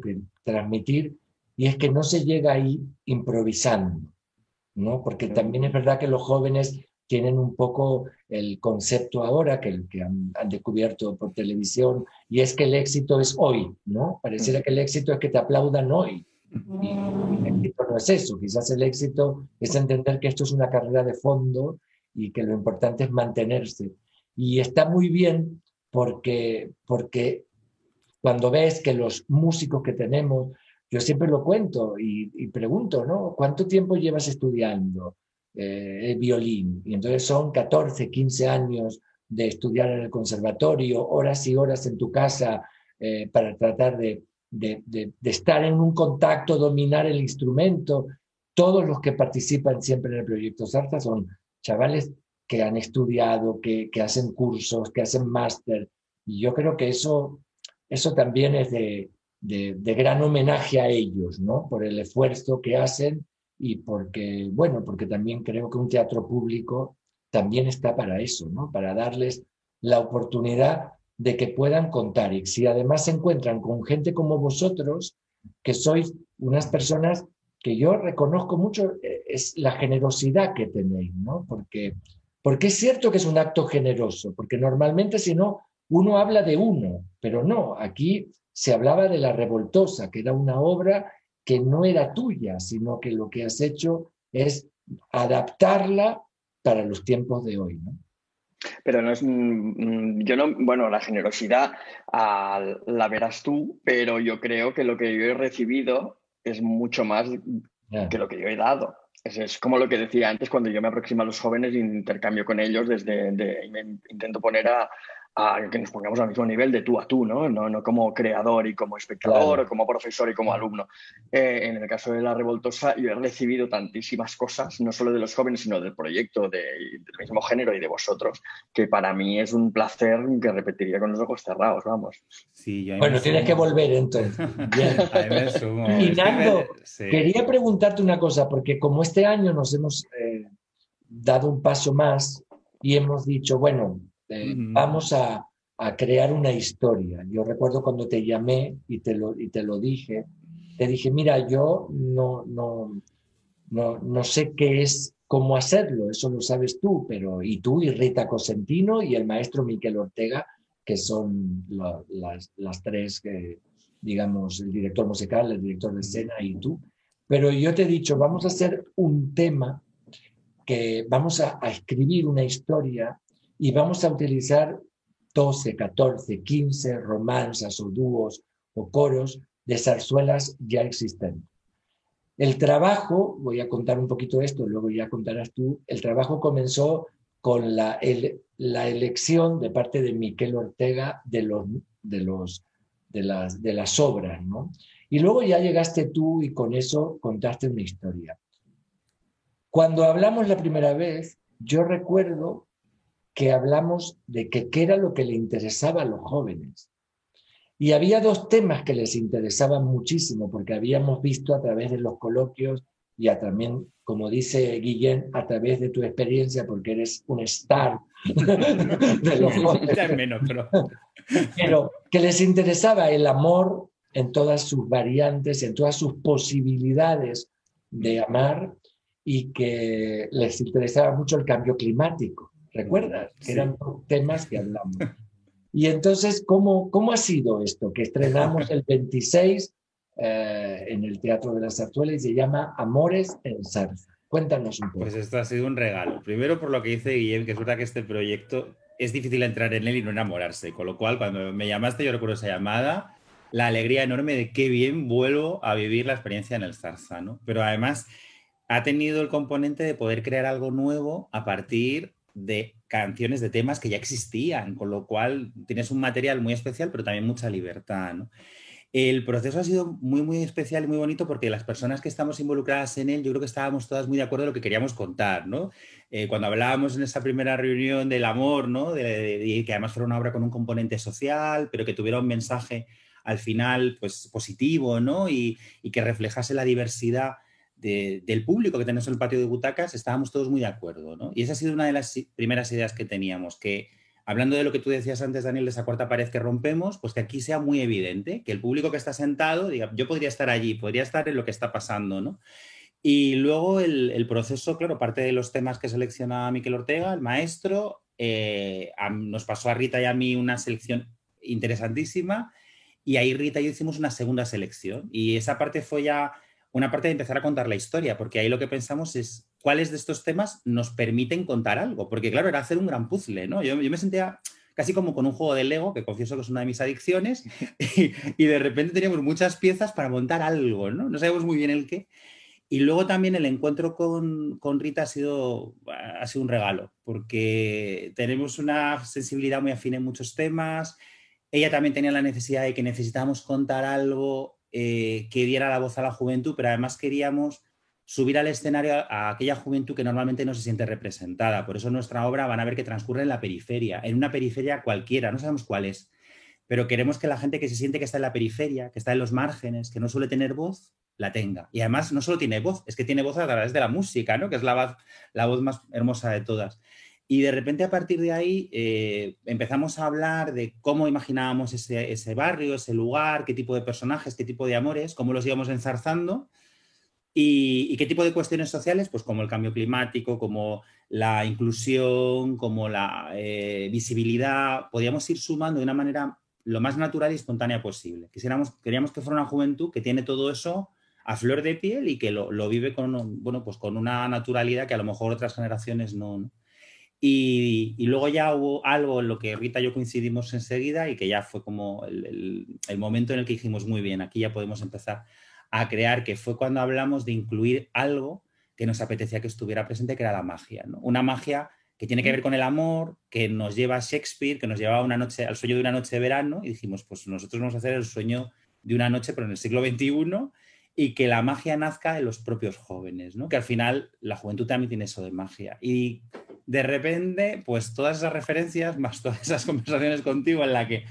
transmitir, y es que no se llega ahí improvisando, ¿no? Porque también es verdad que los jóvenes tienen un poco el concepto ahora que, que han, han, descubierto por televisión, y es que el éxito es hoy, ¿no? Pareciera que el éxito es que te aplaudan hoy. Y el éxito no es eso, quizás el éxito es entender que esto es una carrera de fondo y que lo importante es mantenerse. Y está muy bien porque, porque cuando ves que los músicos que tenemos, yo siempre lo cuento y, pregunto, ¿no? ¿Cuánto tiempo llevas estudiando eh, el violín? Y entonces son 14, 15 años de estudiar en el conservatorio, horas y horas en tu casa eh, para tratar de, de, estar en un contacto, dominar el instrumento. Todos los que participan siempre en el proyecto Sarta son chavales que han estudiado, que, hacen cursos, que hacen máster. Y yo creo que eso, eso también es de, de, gran homenaje a ellos, ¿no? Por el esfuerzo que hacen y porque, bueno, porque también creo que un teatro público también está para eso, ¿no? Para darles la oportunidad de que puedan contar. Y si además se encuentran con gente como vosotros, que sois unas personas que yo reconozco mucho, eh, es la generosidad que tenéis, ¿no? Porque, porque es cierto que es un acto generoso, porque normalmente si no, uno habla de uno, pero no, aquí se hablaba de la revoltosa, que era una obra que no era tuya, sino que lo que has hecho es adaptarla para los tiempos de hoy, ¿no? Pero no es. Mm, mm, yo no. Bueno, la generosidad la verás tú, pero yo creo que lo que yo he recibido es mucho más que lo que yo he dado. Es, como lo que decía antes, cuando yo me aproximo a los jóvenes e intercambio con ellos, desde y me intento poner a, a que nos pongamos al mismo nivel de tú a tú, ¿no? No, no como creador y como espectador, o como profesor y como alumno. Eh, en el caso de la revoltosa, yo he recibido tantísimas cosas, no solo de los jóvenes, sino del proyecto, de, del mismo género y de vosotros, que para mí es un placer que repetiría con los ojos cerrados, vamos. Sí, bueno, tienes que volver entonces. Bien. y Nando, quería preguntarte una cosa, porque como este año nos hemos eh, dado un paso más y hemos dicho, bueno, este, vamos a, crear una historia. Yo recuerdo cuando te llamé y te lo, y te lo dije, te dije, mira, yo no, no, no, no sé qué es, cómo hacerlo, eso lo sabes tú, pero y tú y Rita Cosentino y el maestro Miquel Ortega, que son las, las, tres, que, digamos, el director musical, el director de escena y tú. Pero yo te he dicho, vamos a hacer un tema que vamos a, a escribir una historia y vamos a utilizar 12, 14, 15 romanzas o dúos o coros de zarzuelas ya existentes. El trabajo, voy a contar un poquito esto, luego ya contarás tú, el trabajo comenzó con la, la elección de parte de Miquel Ortega de, los, de, los, de, las, de las obras, ¿no? Y luego ya llegaste tú y con eso contaste una historia. Cuando hablamos la primera vez, yo recuerdo que hablamos de que qué era lo que le interesaba a los jóvenes. Y había dos temas que les interesaban muchísimo, porque habíamos visto a través de los coloquios y a también, como dice Guillén, a través de tu experiencia, porque eres un star de los jóvenes. pero... que les interesaba el amor en todas sus variantes, en todas sus posibilidades de amar y que les interesaba mucho el cambio climático. ¿Recuerdas? Que eran temas que hablamos. Y entonces, ¿cómo, cómo ha sido esto? Que estrenamos el 26 eh, en el Teatro de las Zarzuelas y se llama Amores en Zarza. Cuéntanos un poco. Pues esto ha sido un regalo. Primero por lo que dice Guillem, que es verdad que este proyecto es difícil entrar en él y no enamorarse. Con lo cual, cuando me llamaste, yo recuerdo esa llamada, la alegría enorme de qué bien vuelvo a vivir la experiencia en el Zarza, ¿no? Pero además ha tenido el componente de poder crear algo nuevo a partir de canciones de temas que ya existían, con lo cual tienes un material muy especial, pero también mucha libertad. El proceso ha sido muy, muy especial y muy bonito porque las personas que estamos involucradas en él, yo creo que estábamos todas muy de acuerdo en lo que queríamos contar, ¿no? Eh, cuando hablábamos en esa primera reunión del amor, ¿no? De, que además fuera una obra con un componente social, pero que tuviera un mensaje al final, pues, positivo, ¿no? Y, y que reflejase la diversidad del público que tenemos en el patio de butacas, estábamos todos muy de acuerdo, ¿no? Y esa ha sido una de las primeras ideas que teníamos, que hablando de lo que tú decías antes, Daniel, de esa cuarta pared que rompemos, pues que aquí sea muy evidente, que el público que está sentado diga, yo podría estar allí, podría estar en lo que está pasando, ¿no? Y luego el, proceso, claro, parte de los temas que selecciona Miquel Ortega, el maestro, eh, nos pasó a Rita y a mí una selección interesantísima y ahí Rita y yo hicimos una segunda selección y esa parte fue ya una parte de empezar a contar la historia, porque ahí lo que pensamos es cuáles de estos temas nos permiten contar algo, porque claro, era hacer un gran puzzle, ¿no? Yo, me sentía casi como con un juego de Lego, que confieso que es una de mis adicciones, y, de repente teníamos muchas piezas para montar algo, ¿no? No sabemos muy bien el qué. Y luego también el encuentro con, con, Rita ha sido, ha sido un regalo, porque tenemos una sensibilidad muy afín en muchos temas. Ella también tenía la necesidad de que necesitábamos contar algo eh, que diera la voz a la juventud, pero además queríamos subir al escenario a, aquella juventud que normalmente no se siente representada. Por eso nuestra obra van a ver que transcurre en la periferia, en una periferia cualquiera, no sabemos cuál es, pero queremos que la gente que se siente que está en la periferia, que está en los márgenes, que no suele tener voz, la tenga. Y además no solo tiene voz, es que tiene voz a través de la música, ¿no? que es la, la voz más hermosa de todas. Y de repente a partir de ahí eh, empezamos a hablar de cómo imaginábamos ese, barrio, ese lugar, qué tipo de personajes, qué tipo de amores, cómo los íbamos enzarzando y, qué tipo de cuestiones sociales, pues como el cambio climático, como la inclusión, como la eh, visibilidad, podíamos ir sumando de una manera lo más natural y espontánea posible. Quisiéramos, queríamos que fuera una juventud que tiene todo eso a flor de piel y que lo, vive con, bueno, pues con una naturalidad que a lo mejor otras generaciones. ¿no? Y, luego ya hubo algo en lo que Rita y yo coincidimos enseguida y que ya fue como el, momento en el que dijimos, muy bien, aquí ya podemos empezar a crear, que fue cuando hablamos de incluir algo que nos apetecía que estuviera presente, que era la magia. Una magia que tiene que ver con el amor, que nos lleva a Shakespeare, que nos lleva una noche, al sueño de una noche de verano, y dijimos, pues nosotros vamos a hacer el sueño de una noche, pero en el siglo XXI, y que la magia nazca en los propios jóvenes, ¿no? que al final la juventud también tiene eso de magia. Y de repente, pues todas esas referencias, más todas esas conversaciones contigo en la que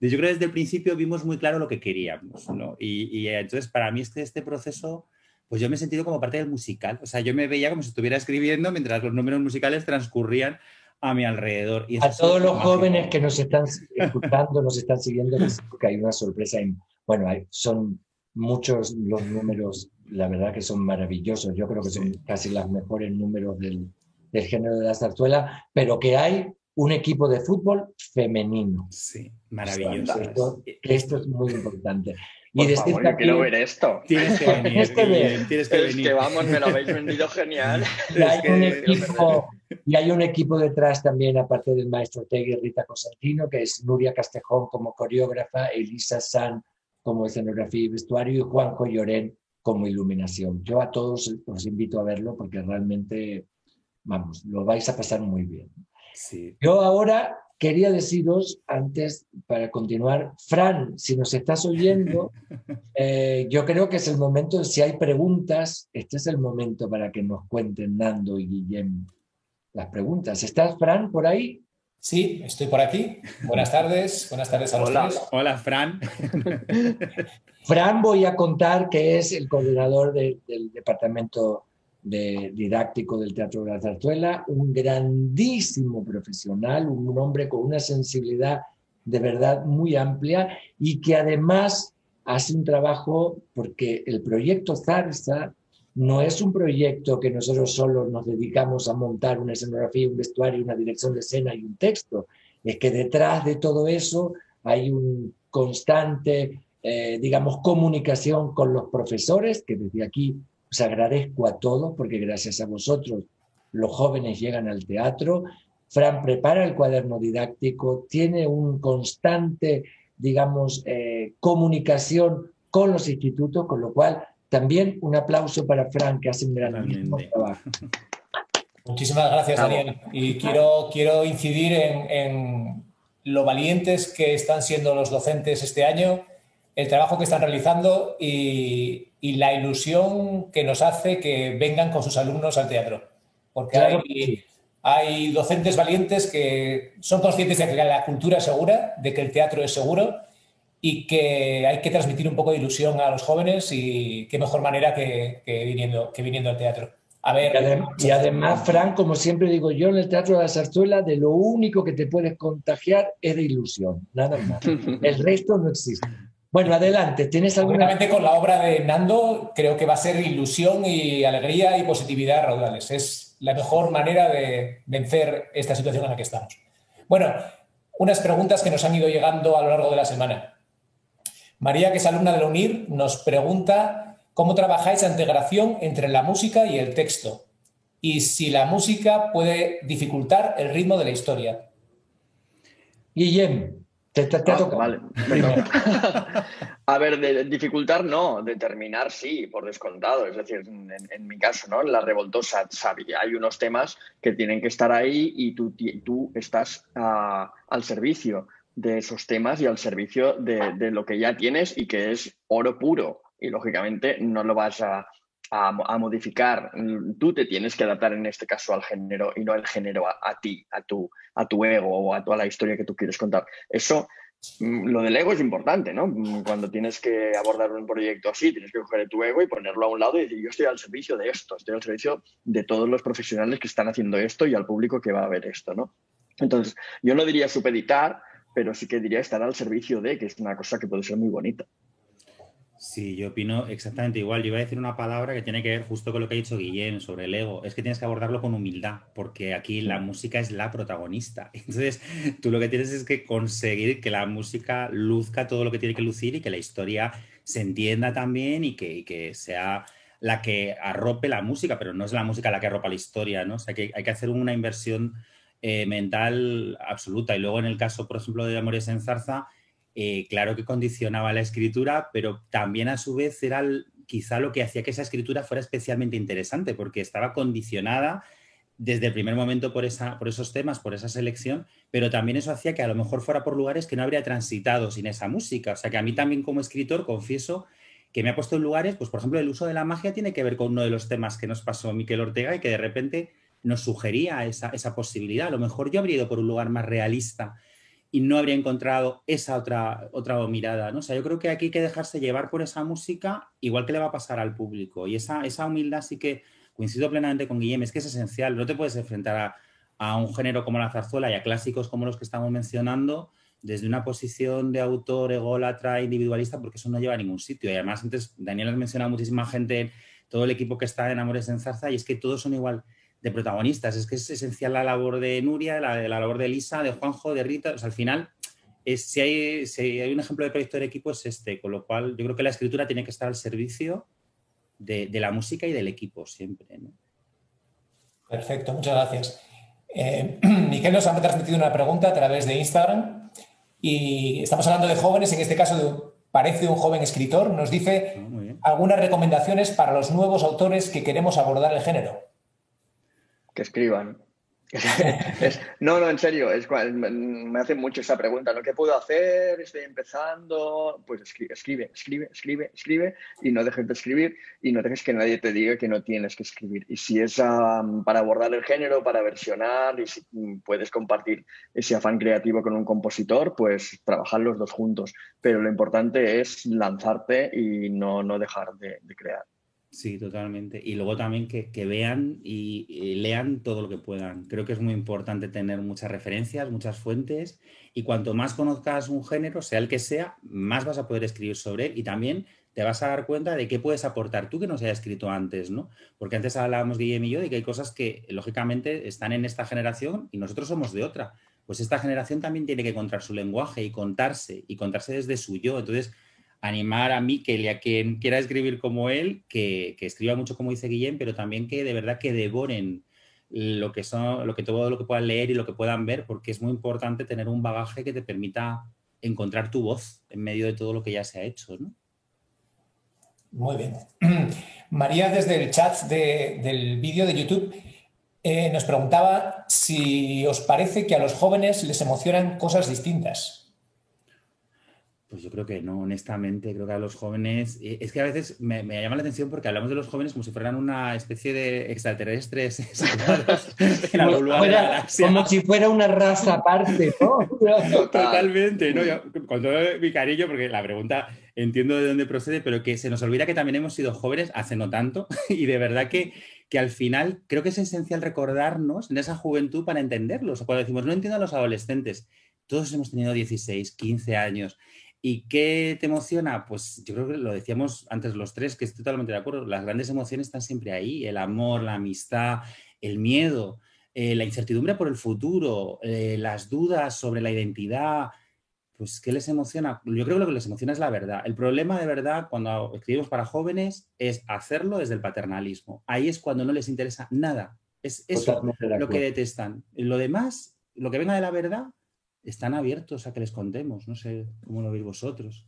yo creo que desde el principio vimos muy claro lo que queríamos, ¿no? Y, entonces para mí este, este proceso, pues yo me he sentido como parte del musical, o sea, yo me veía como si estuviera escribiendo mientras los números musicales transcurrían a mi alrededor. Y a todos los jóvenes que nos están escuchando, nos están siguiendo, que hay una sorpresa. bueno, son muchos los números, la verdad que son maravillosos. Yo creo que son casi los mejores números del, del género de la zarzuela, pero que hay un equipo de fútbol femenino. Sí, maravilloso. esto, es muy importante. y Por favor, yo quiero ver esto. Tienes que venir. tienes que, ver. Tienes que es que vamos, me lo habéis vendido genial. Y hay, un equipo, y hay un equipo detrás también, aparte del maestro Tegui Rita Cosentino, que es Nuria Castejón como coreógrafa, Elisa San como escenografía y vestuario, y Juanjo Llorén como iluminación. Yo a todos os invito a verlo porque realmente, vamos, lo vais a pasar muy bien. Sí. Yo ahora quería deciros, antes, para continuar, Fran, si nos estás oyendo, eh, yo creo que es el momento, si hay preguntas, este es el momento para que nos cuenten Nando y Guillem las preguntas. ¿Estás, Fran, por ahí? Sí, estoy por aquí. Buenas tardes, buenas tardes a los Hola, hola Fran. Fran voy a contar que es el coordinador del departamento didáctico del Teatro de la Zarzuela, un grandísimo profesional, un hombre con una sensibilidad de verdad muy amplia y que además hace un trabajo porque el proyecto Zarza no es un proyecto que nosotros solo nos dedicamos a montar una escenografía, un vestuario, una dirección de escena y un texto. Es que detrás de todo eso hay un constante, eh, digamos, comunicación con los profesores, que desde aquí os agradezco a todos porque gracias a vosotros los jóvenes llegan al teatro. Fran prepara el cuaderno didáctico, tiene un constante, digamos, eh, comunicación con los institutos, con lo cual también un aplauso para Fran, que hace un gran trabajo. Muchísimas gracias, Daniel. Y quiero, quiero incidir en, en lo valientes que están siendo los docentes este año el trabajo que están realizando y, la ilusión que nos hace que vengan con sus alumnos al teatro. Porque hay, hay, docentes valientes que son conscientes de que la cultura es segura, de que el teatro es seguro y que hay que transmitir un poco de ilusión a los jóvenes y qué mejor manera que, viniendo, que viniendo al teatro. A ver, y, además, y además, Fran, como siempre digo yo, en el Teatro de la Zarzuela, de lo único que te puedes contagiar es de ilusión, nada más. El resto no existe. Bueno, adelante. ¿Tienes alguna... con la obra de Nando creo que va a ser ilusión y alegría y positividad raudales. Es la mejor manera de vencer esta situación en la que estamos. Bueno, unas preguntas que nos han ido llegando a lo largo de la semana. María, que es alumna de la UNIR, nos pregunta cómo trabajáis la integración entre la música y el texto y si la música puede dificultar el ritmo de la historia. Guillem. Ah, vale, a ver, de, dificultar no, determinar sí, por descontado. Es decir, en, mi caso, ¿no? En la revoltosa hay unos temas que tienen que estar ahí y tú, tú estás ah, al servicio de esos temas y al servicio de, de, lo que ya tienes y que es oro puro. Y lógicamente no lo vas a, a, modificar. Tú te tienes que adaptar en este caso al género y no el género a, ti, a tu, a tu ego o a toda la historia que tú quieres contar. Eso, mm, lo del ego es importante, ¿no? Mm, cuando tienes que abordar un proyecto así, tienes que coger tu ego y ponerlo a un lado y decir, yo estoy al servicio de esto, estoy al servicio de todos los profesionales que están haciendo esto y al público que va a ver esto, ¿no? Entonces, yo no diría supeditar, pero sí que diría estar al servicio de, que es una cosa que puede ser muy bonita. Sí, yo opino exactamente igual. Yo iba a decir una palabra que tiene que ver justo con lo que ha dicho Guillén sobre el ego. Es que tienes que abordarlo con humildad, porque aquí la música es la protagonista. Entonces, tú lo que tienes es que conseguir que la música luzca todo lo que tiene que lucir y que la historia se entienda también y que, sea la que arrope la música, pero no es la música la que arropa la historia, ¿no? O sea, que hay que hacer una inversión eh, mental absoluta. Y luego en el caso, por ejemplo, de Amores en Zarza, eh, claro que condicionaba la escritura, pero también a su vez era quizá lo que hacía que esa escritura fuera especialmente interesante, porque estaba condicionada desde el primer momento por, esos temas, por esa selección, pero también eso hacía que a lo mejor fuera por lugares que no habría transitado sin esa música. O sea que a mí también como escritor confieso que me ha puesto en lugares, pues por ejemplo, el uso de la magia tiene que ver con uno de los temas que nos pasó Miquel Ortega y que de repente nos sugería esa, esa posibilidad. A lo mejor yo habría ido por un lugar más realista y no habría encontrado esa otra, otra mirada. ¿no? O sea, yo creo que aquí hay que dejarse llevar por esa música, igual que le va a pasar al público. Y esa, esa humildad sí que coincido plenamente con Guillem, es que es esencial. No te puedes enfrentar a, a un género como la zarzuela y a clásicos como los que estamos mencionando desde una posición de autor ególatra, individualista, porque eso no lleva a ningún sitio. Y además, antes Daniel has mencionado muchísima gente, todo el equipo que está en Amores en Zarza, y es que todos son igual de protagonistas. Es que es esencial la labor de Nuria, la, la labor de Elisa, de Juanjo, de Rita. al final, es, si, hay, si hay un ejemplo de proyecto de equipo es este, con lo cual yo creo que la escritura tiene que estar al servicio de, la música y del equipo siempre. Perfecto, muchas gracias. Eh, Miquel nos ha transmitido una pregunta a través de Instagram y estamos hablando de jóvenes, en este caso de parece un joven escritor, nos dice ah, algunas recomendaciones para los nuevos autores que queremos abordar el género. Que escriban. no, no, en serio, es, me hace mucho esa pregunta. ¿Lo que puedo hacer? Estoy empezando. Pues escribe, escribe, escribe, escribe, y no dejes de escribir y no dejes que nadie te diga que no tienes que escribir. Y si es para abordar el género, para versionar y si puedes compartir ese afán creativo con un compositor, pues trabajar los dos juntos. Pero lo importante es lanzarte y no, no dejar de crear. Sí, totalmente. Y luego también que, vean y, lean todo lo que puedan. Creo que es muy importante tener muchas referencias, muchas fuentes, y cuanto más conozcas un género, sea el que sea, más vas a poder escribir sobre él y también te vas a dar cuenta de qué puedes aportar tú que no se haya escrito antes, ¿no? Porque antes hablábamos Guillem y yo de que hay cosas que lógicamente están en esta generación y nosotros somos de otra. Pues esta generación también tiene que encontrar su lenguaje y contarse y contarse desde su yo. Entonces, animar a Miquel y a quien quiera escribir como él, que, escriba mucho como dice Guillén, pero también que de verdad que devoren lo que son, lo que todo lo que puedan leer y lo que puedan ver, porque es muy importante tener un bagaje que te permita encontrar tu voz en medio de todo lo que ya se ha hecho, Muy bien. María, desde el chat del vídeo de YouTube, eh, nos preguntaba si os parece que a los jóvenes les emocionan cosas distintas. Pues yo creo que no, honestamente, creo que a los jóvenes, eh, es que a veces me, llama la atención porque hablamos de los jóvenes como si fueran una especie de extraterrestres como, si fuera una raza aparte, ¿no? Totalmente, ¿no? con todo mi cariño, porque la pregunta entiendo de dónde procede, pero que se nos olvida que también hemos sido jóvenes hace no tanto y de verdad que, que al final creo que es esencial recordarnos en esa juventud para entenderlos. Cuando decimos, no entiendo a los adolescentes, todos hemos tenido 16, 15 años ¿Y qué te emociona? Pues yo creo que lo decíamos antes los tres, que estoy totalmente de acuerdo. Las grandes emociones están siempre ahí, el amor, la amistad, el miedo, eh, la incertidumbre por el futuro, eh, las dudas sobre la identidad. Pues, ¿qué les emociona? Yo creo que lo que les emociona es la verdad. El problema de verdad cuando escribimos para jóvenes es hacerlo desde el paternalismo. Ahí es cuando no les interesa nada. Es eso lo que detestan. Lo demás, lo que venga de la verdad, están abiertos a que les contemos. No sé cómo lo veis vosotros.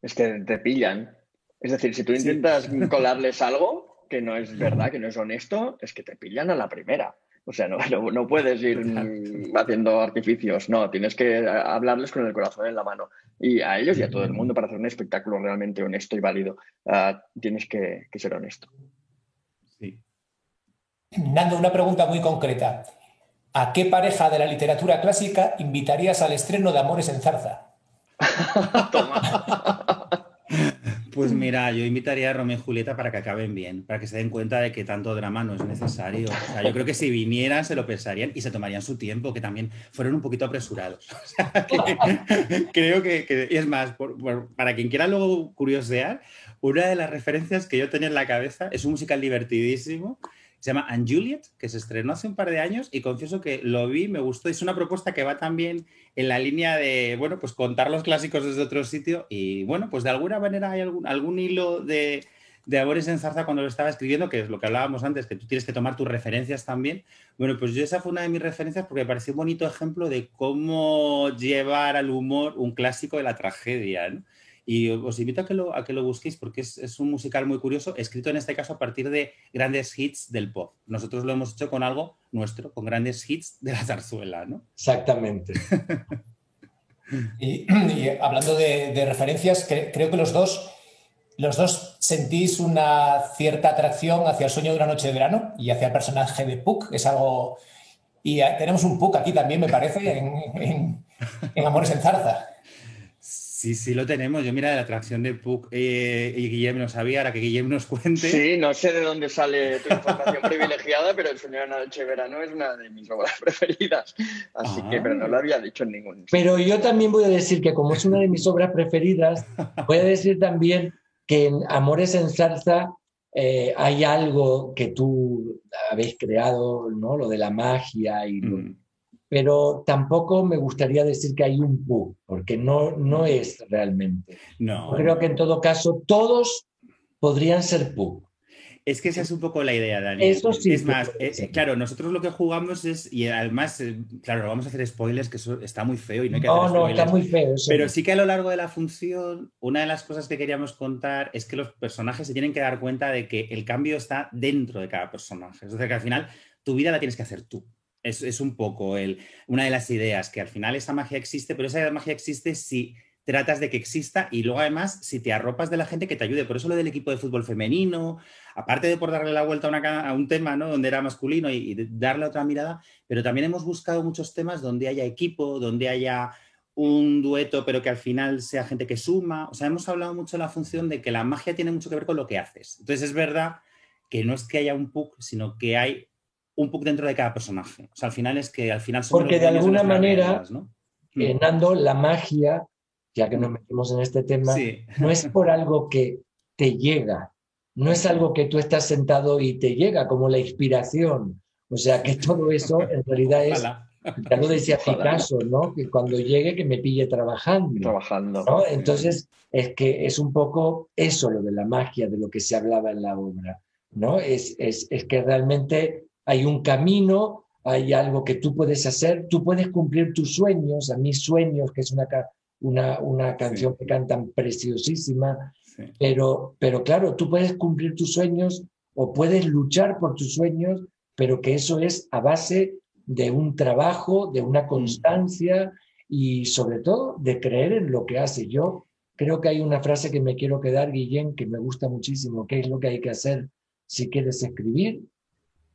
Es que te pillan. Es decir, si tú intentas colarles algo que no es verdad, que no es honesto, es que te pillan a la primera. O sea, no, no, puedes ir haciendo artificios, no, tienes que hablarles con el corazón en la mano. Y a ellos y a todo el mundo para hacer un espectáculo realmente honesto y válido, ah, tienes que, que ser honesto. Sí. Nando, una pregunta muy concreta. ¿A qué pareja de la literatura clásica invitarías al estreno de Amores en Zarza? Pues mira, yo invitaría a Romeo y Julieta para que acaben bien, para que se den cuenta de que tanto drama no es necesario. O sea, yo creo que si vinieran se lo pensarían y se tomarían su tiempo, que también fueron un poquito apresurados. creo que, y es más, para quien quiera luego curiosear, una de las referencias que yo tenía en la cabeza es un musical divertidísimo se llama And Juliet, que se estrenó hace un par de años y confieso que lo vi, me gustó. Es una propuesta que va también en la línea de, bueno, pues contar los clásicos desde otro sitio y, bueno, pues de alguna manera hay algún, algún hilo de, de Amores en Zarza cuando lo estaba escribiendo, que es lo que hablábamos antes, que tú tienes que tomar tus referencias también. Bueno, pues yo esa fue una de mis referencias porque me pareció un bonito ejemplo de cómo llevar al humor un clásico de la tragedia. ¿no? Y os invito a que lo, a que lo busquéis porque es, un musical muy curioso, escrito en este caso a partir de grandes hits del pop. Nosotros lo hemos hecho con algo nuestro, con grandes hits de la zarzuela, ¿no? Exactamente. y, hablando de, referencias, creo que los dos, los dos sentís una cierta atracción hacia el sueño de una noche de verano y hacia el personaje de Puck, es algo... Y tenemos un Puck aquí también, me parece, en, en Amores en Zarza. Sí, sí, lo tenemos. Yo mira de la atracción de Puck eh, y Guillem no sabía, ahora que Guillem nos cuente. Sí, no sé de dónde sale tu información privilegiada, pero El sueño de una noche verano es una de mis obras preferidas. Así que, pero no lo había dicho en ningún. Pero yo también voy a decir que como es una de mis obras preferidas, voy a decir también que en Amores en Salsa eh, hay algo que tú habéis creado, ¿no? Lo de la magia y mm pero tampoco me gustaría decir que hay un pu, porque no, no es realmente. No. creo que en todo caso todos podrían ser pu. Es que esa es un poco la idea, Dani. Eso sí. Es más, claro, nosotros lo que jugamos es, y además, eh, claro, vamos a hacer spoilers, que eso está muy feo y no hay que no, hacer no, spoilers. está muy feo. Eso Pero no. sí que a lo largo de la función, una de las cosas que queríamos contar es que los personajes se tienen que dar cuenta de que el cambio está dentro de cada personaje. Es decir, que al final tu vida la tienes que hacer tú. Es, es un poco el, una de las ideas, que al final esa magia existe, pero esa magia existe si tratas de que exista y luego además si te arropas de la gente que te ayude. Por eso lo del equipo de fútbol femenino, aparte de por darle la vuelta a, una a un tema ¿no? donde era masculino y, y darle otra mirada, pero también hemos buscado muchos temas donde haya equipo, donde haya un dueto, pero que al final sea gente que suma. O sea, hemos hablado mucho de la función de que la magia tiene mucho que ver con lo que haces. Entonces es verdad que no es que haya un PUC, sino que hay un PUC dentro de cada personaje. O sea, al final es que al final somos Porque los de alguna manera, reglas, ¿no? Eh, Nando, la magia, ya que nos metemos en este tema, Sí. no es por algo que te llega, no es algo que tú estás sentado y te llega, como la inspiración. O sea, que todo eso en realidad es, Ojalá. ya lo decía Ojalá. Picasso, ¿no? Que cuando llegue que me pille trabajando. Trabajando. ¿no? Entonces, es que es un poco eso lo de la magia, de lo que se hablaba en la obra, ¿no? Es, es, es que realmente hay un camino, hay algo que tú puedes hacer, tú puedes cumplir tus sueños, a mis sueños, que es una, una, una canción que cantan preciosísima, Sí. pero, pero claro, tú puedes cumplir tus sueños o puedes luchar por tus sueños, pero que eso es a base de un trabajo, de una constancia y sobre todo de creer en lo que hace. Yo creo que hay una frase que me quiero quedar, Guillén, que me gusta muchísimo, que es lo que hay que hacer si quieres escribir,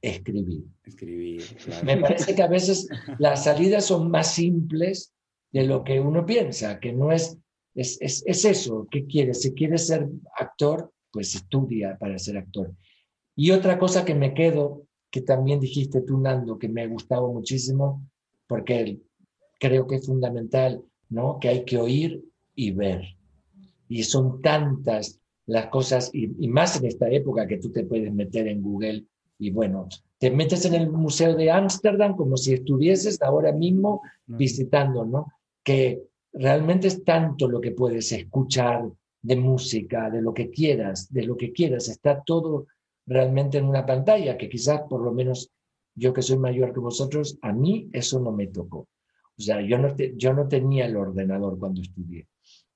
escribir. Escribir, claro. Me parece que a veces las salidas son más simples de lo que uno piensa, que no es, es, es, es eso, ¿qué quieres? Si quieres ser actor, pues estudia para ser actor. Y otra cosa que me quedo, que también dijiste tú, Nando, que me gustaba muchísimo, porque creo que es fundamental, ¿no? Que hay que oír y ver. Y son tantas las cosas, y, y más en esta época que tú te puedes meter en Google y bueno, te metes en el Museo de Ámsterdam como si estuvieses ahora mismo visitando, ¿no? Que realmente es tanto lo que puedes escuchar de música, de lo que quieras, de lo que quieras, está todo realmente en una pantalla, que quizás por lo menos yo que soy mayor que vosotros, a mí eso no me tocó. O sea, yo no, te, yo no tenía el ordenador cuando estudié.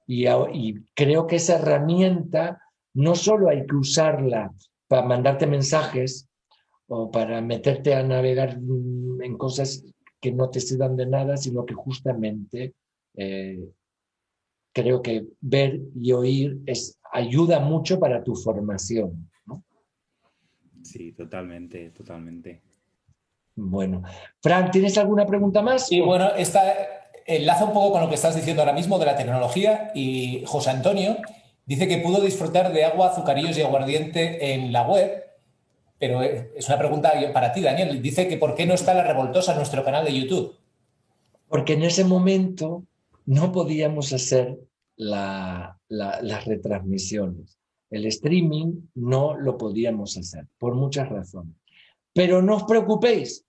Y, y creo que esa herramienta no solo hay que usarla para mandarte mensajes, o para meterte a navegar en cosas que no te sirvan de nada, sino que justamente eh, creo que ver y oír es, ayuda mucho para tu formación. ¿no? Sí, totalmente, totalmente. Bueno, Fran, ¿tienes alguna pregunta más? Sí, bueno, esta enlaza un poco con lo que estás diciendo ahora mismo de la tecnología y José Antonio dice que pudo disfrutar de agua, azucarillos y aguardiente en la web pero es una pregunta para ti, Daniel. Dice que ¿por qué no está la revoltosa en nuestro canal de YouTube? Porque en ese momento no podíamos hacer la, la, las retransmisiones. El streaming no lo podíamos hacer, por muchas razones. Pero no os preocupéis,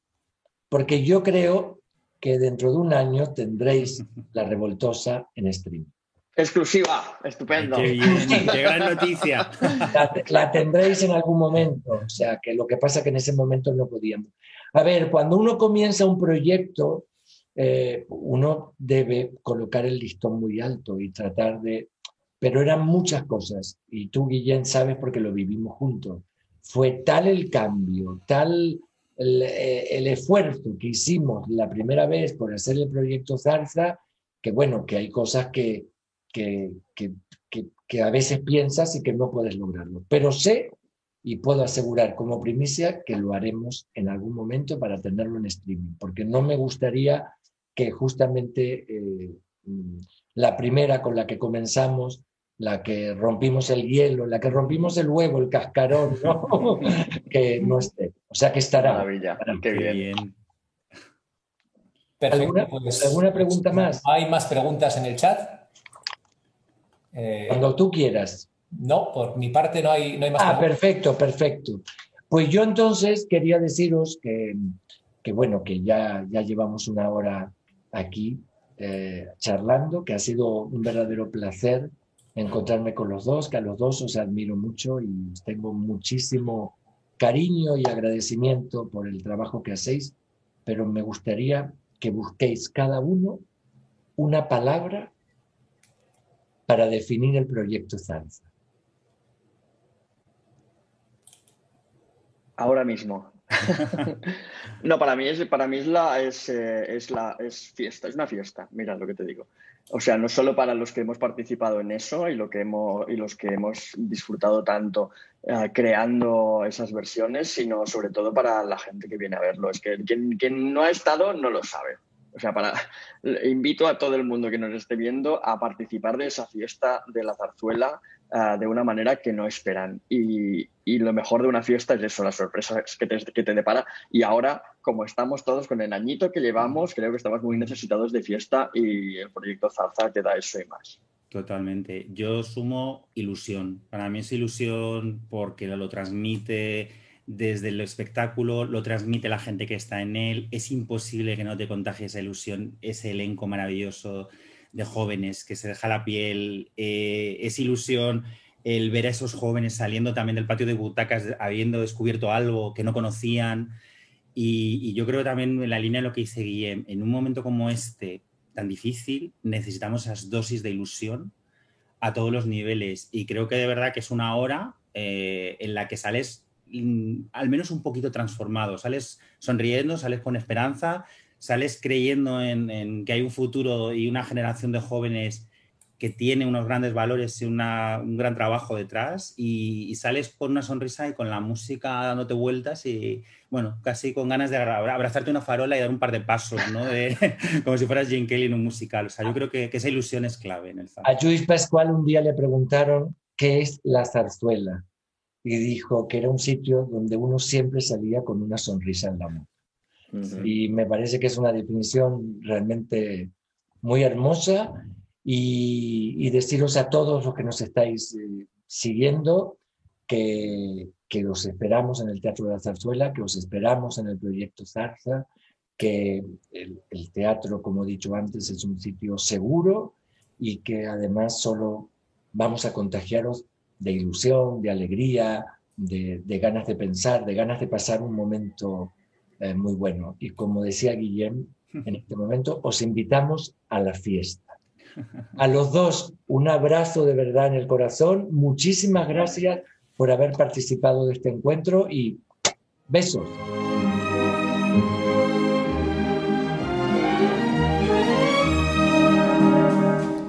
porque yo creo que dentro de un año tendréis la revoltosa en streaming. Exclusiva, estupendo. Ay, qué bien, qué gran noticia. La, la, tendréis en algún momento, o sea, que lo que pasa es que en ese momento no podíamos. A ver, cuando uno comienza un proyecto, eh, uno debe colocar el listón muy alto y tratar de... Pero eran muchas cosas, y tú, Guillén, sabes porque lo vivimos juntos. Fue tal el cambio, tal el, el esfuerzo que hicimos la primera vez por hacer el proyecto Zarza, que bueno, que hay cosas que, que, que, que, que, a veces piensas y que no puedes lograrlo. Pero sé y puedo asegurar como primicia que lo haremos en algún momento para tenerlo en streaming, porque no me gustaría que justamente eh, la primera con la que comenzamos, la que rompimos el hielo, la que rompimos el huevo, el cascarón, ¿no? que no esté. O sea que estará. Maravilla, qué bien. bien. Perfecto, ¿Alguna, pues, ¿Alguna pregunta más? ¿Hay más preguntas en el chat? Eh, Cuando tú quieras. No, por mi parte no hay, no hay más Ah, perfecto, perfecto. Pues yo entonces quería deciros que, que bueno, que ya, ya llevamos una hora aquí eh, charlando, que ha sido un verdadero placer encontrarme con los dos, que a los dos os admiro mucho y tengo muchísimo cariño y agradecimiento por el trabajo que hacéis, pero me gustaría que busquéis cada uno una palabra para definir el proyecto Zarza. Ahora mismo. no, para mí es, para mí es la, es, eh, es, la, es fiesta, es una fiesta, mira lo que te digo. O sea, no solo para los que hemos participado en eso y, lo que hemos, y los que hemos disfrutado tanto eh, creando esas versiones, sino sobre todo para la gente que viene a verlo. Es que quien, quien no ha estado no lo sabe. O sea, para, invito a todo el mundo que nos esté viendo a participar de esa fiesta de la zarzuela uh, de una manera que no esperan. Y, y, lo mejor de una fiesta es eso, las sorpresas que te, que te depara. Y ahora, como estamos todos con el añito que llevamos, creo que estamos muy necesitados de fiesta y el proyecto Zarza te da eso y más. Totalmente. Yo sumo ilusión. Para mí es ilusión porque lo transmite desde el espectáculo, lo transmite la gente que está en él. Es imposible que no te contagie esa ilusión, ese elenco maravilloso de jóvenes que se deja la piel. Eh, es ilusión el ver a esos jóvenes saliendo también del patio de butacas, habiendo descubierto algo que no conocían. Y, yo creo también en la línea de lo que dice Guillem, en un momento como este, tan difícil, necesitamos esas dosis de ilusión a todos los niveles. Y creo que de verdad que es una hora eh, en la que sales al menos un poquito transformado. Sales sonriendo, sales con esperanza, sales creyendo en, que hay un futuro y una generación de jóvenes que tiene unos grandes valores y un gran trabajo detrás y, sales con una sonrisa y con la música dándote vueltas y, bueno, casi con ganas de abrazarte una farola y dar un par de pasos, ¿no? como si fueras Jane Kelly en un musical. O sea, yo creo que, esa ilusión es clave A Luis Pascual un día le preguntaron qué es la zarzuela y dijo que era un sitio donde uno siempre salía con una sonrisa en la mano. Y me parece que es una definición realmente muy hermosa y, deciros a todos los que nos estáis eh, siguiendo que, que os esperamos en el Teatro de la Zarzuela, que os esperamos en el proyecto Zarza, que el, el teatro, como he dicho antes, es un sitio seguro y que además solo vamos a contagiaros de ilusión, de alegría, de, ganas de pensar, de ganas de pasar un momento eh, muy bueno. Y como decía Guillem, en este momento os invitamos a la fiesta. A los dos, un abrazo de verdad en el corazón. Muchísimas gracias por haber participado de este encuentro y besos.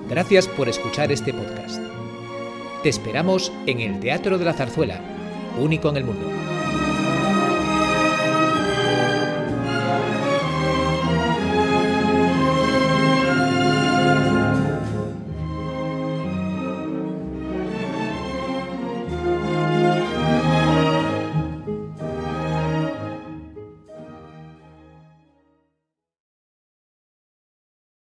Gracias por escuchar este podcast. Te esperamos en el Teatro de la Zarzuela, único en el mundo.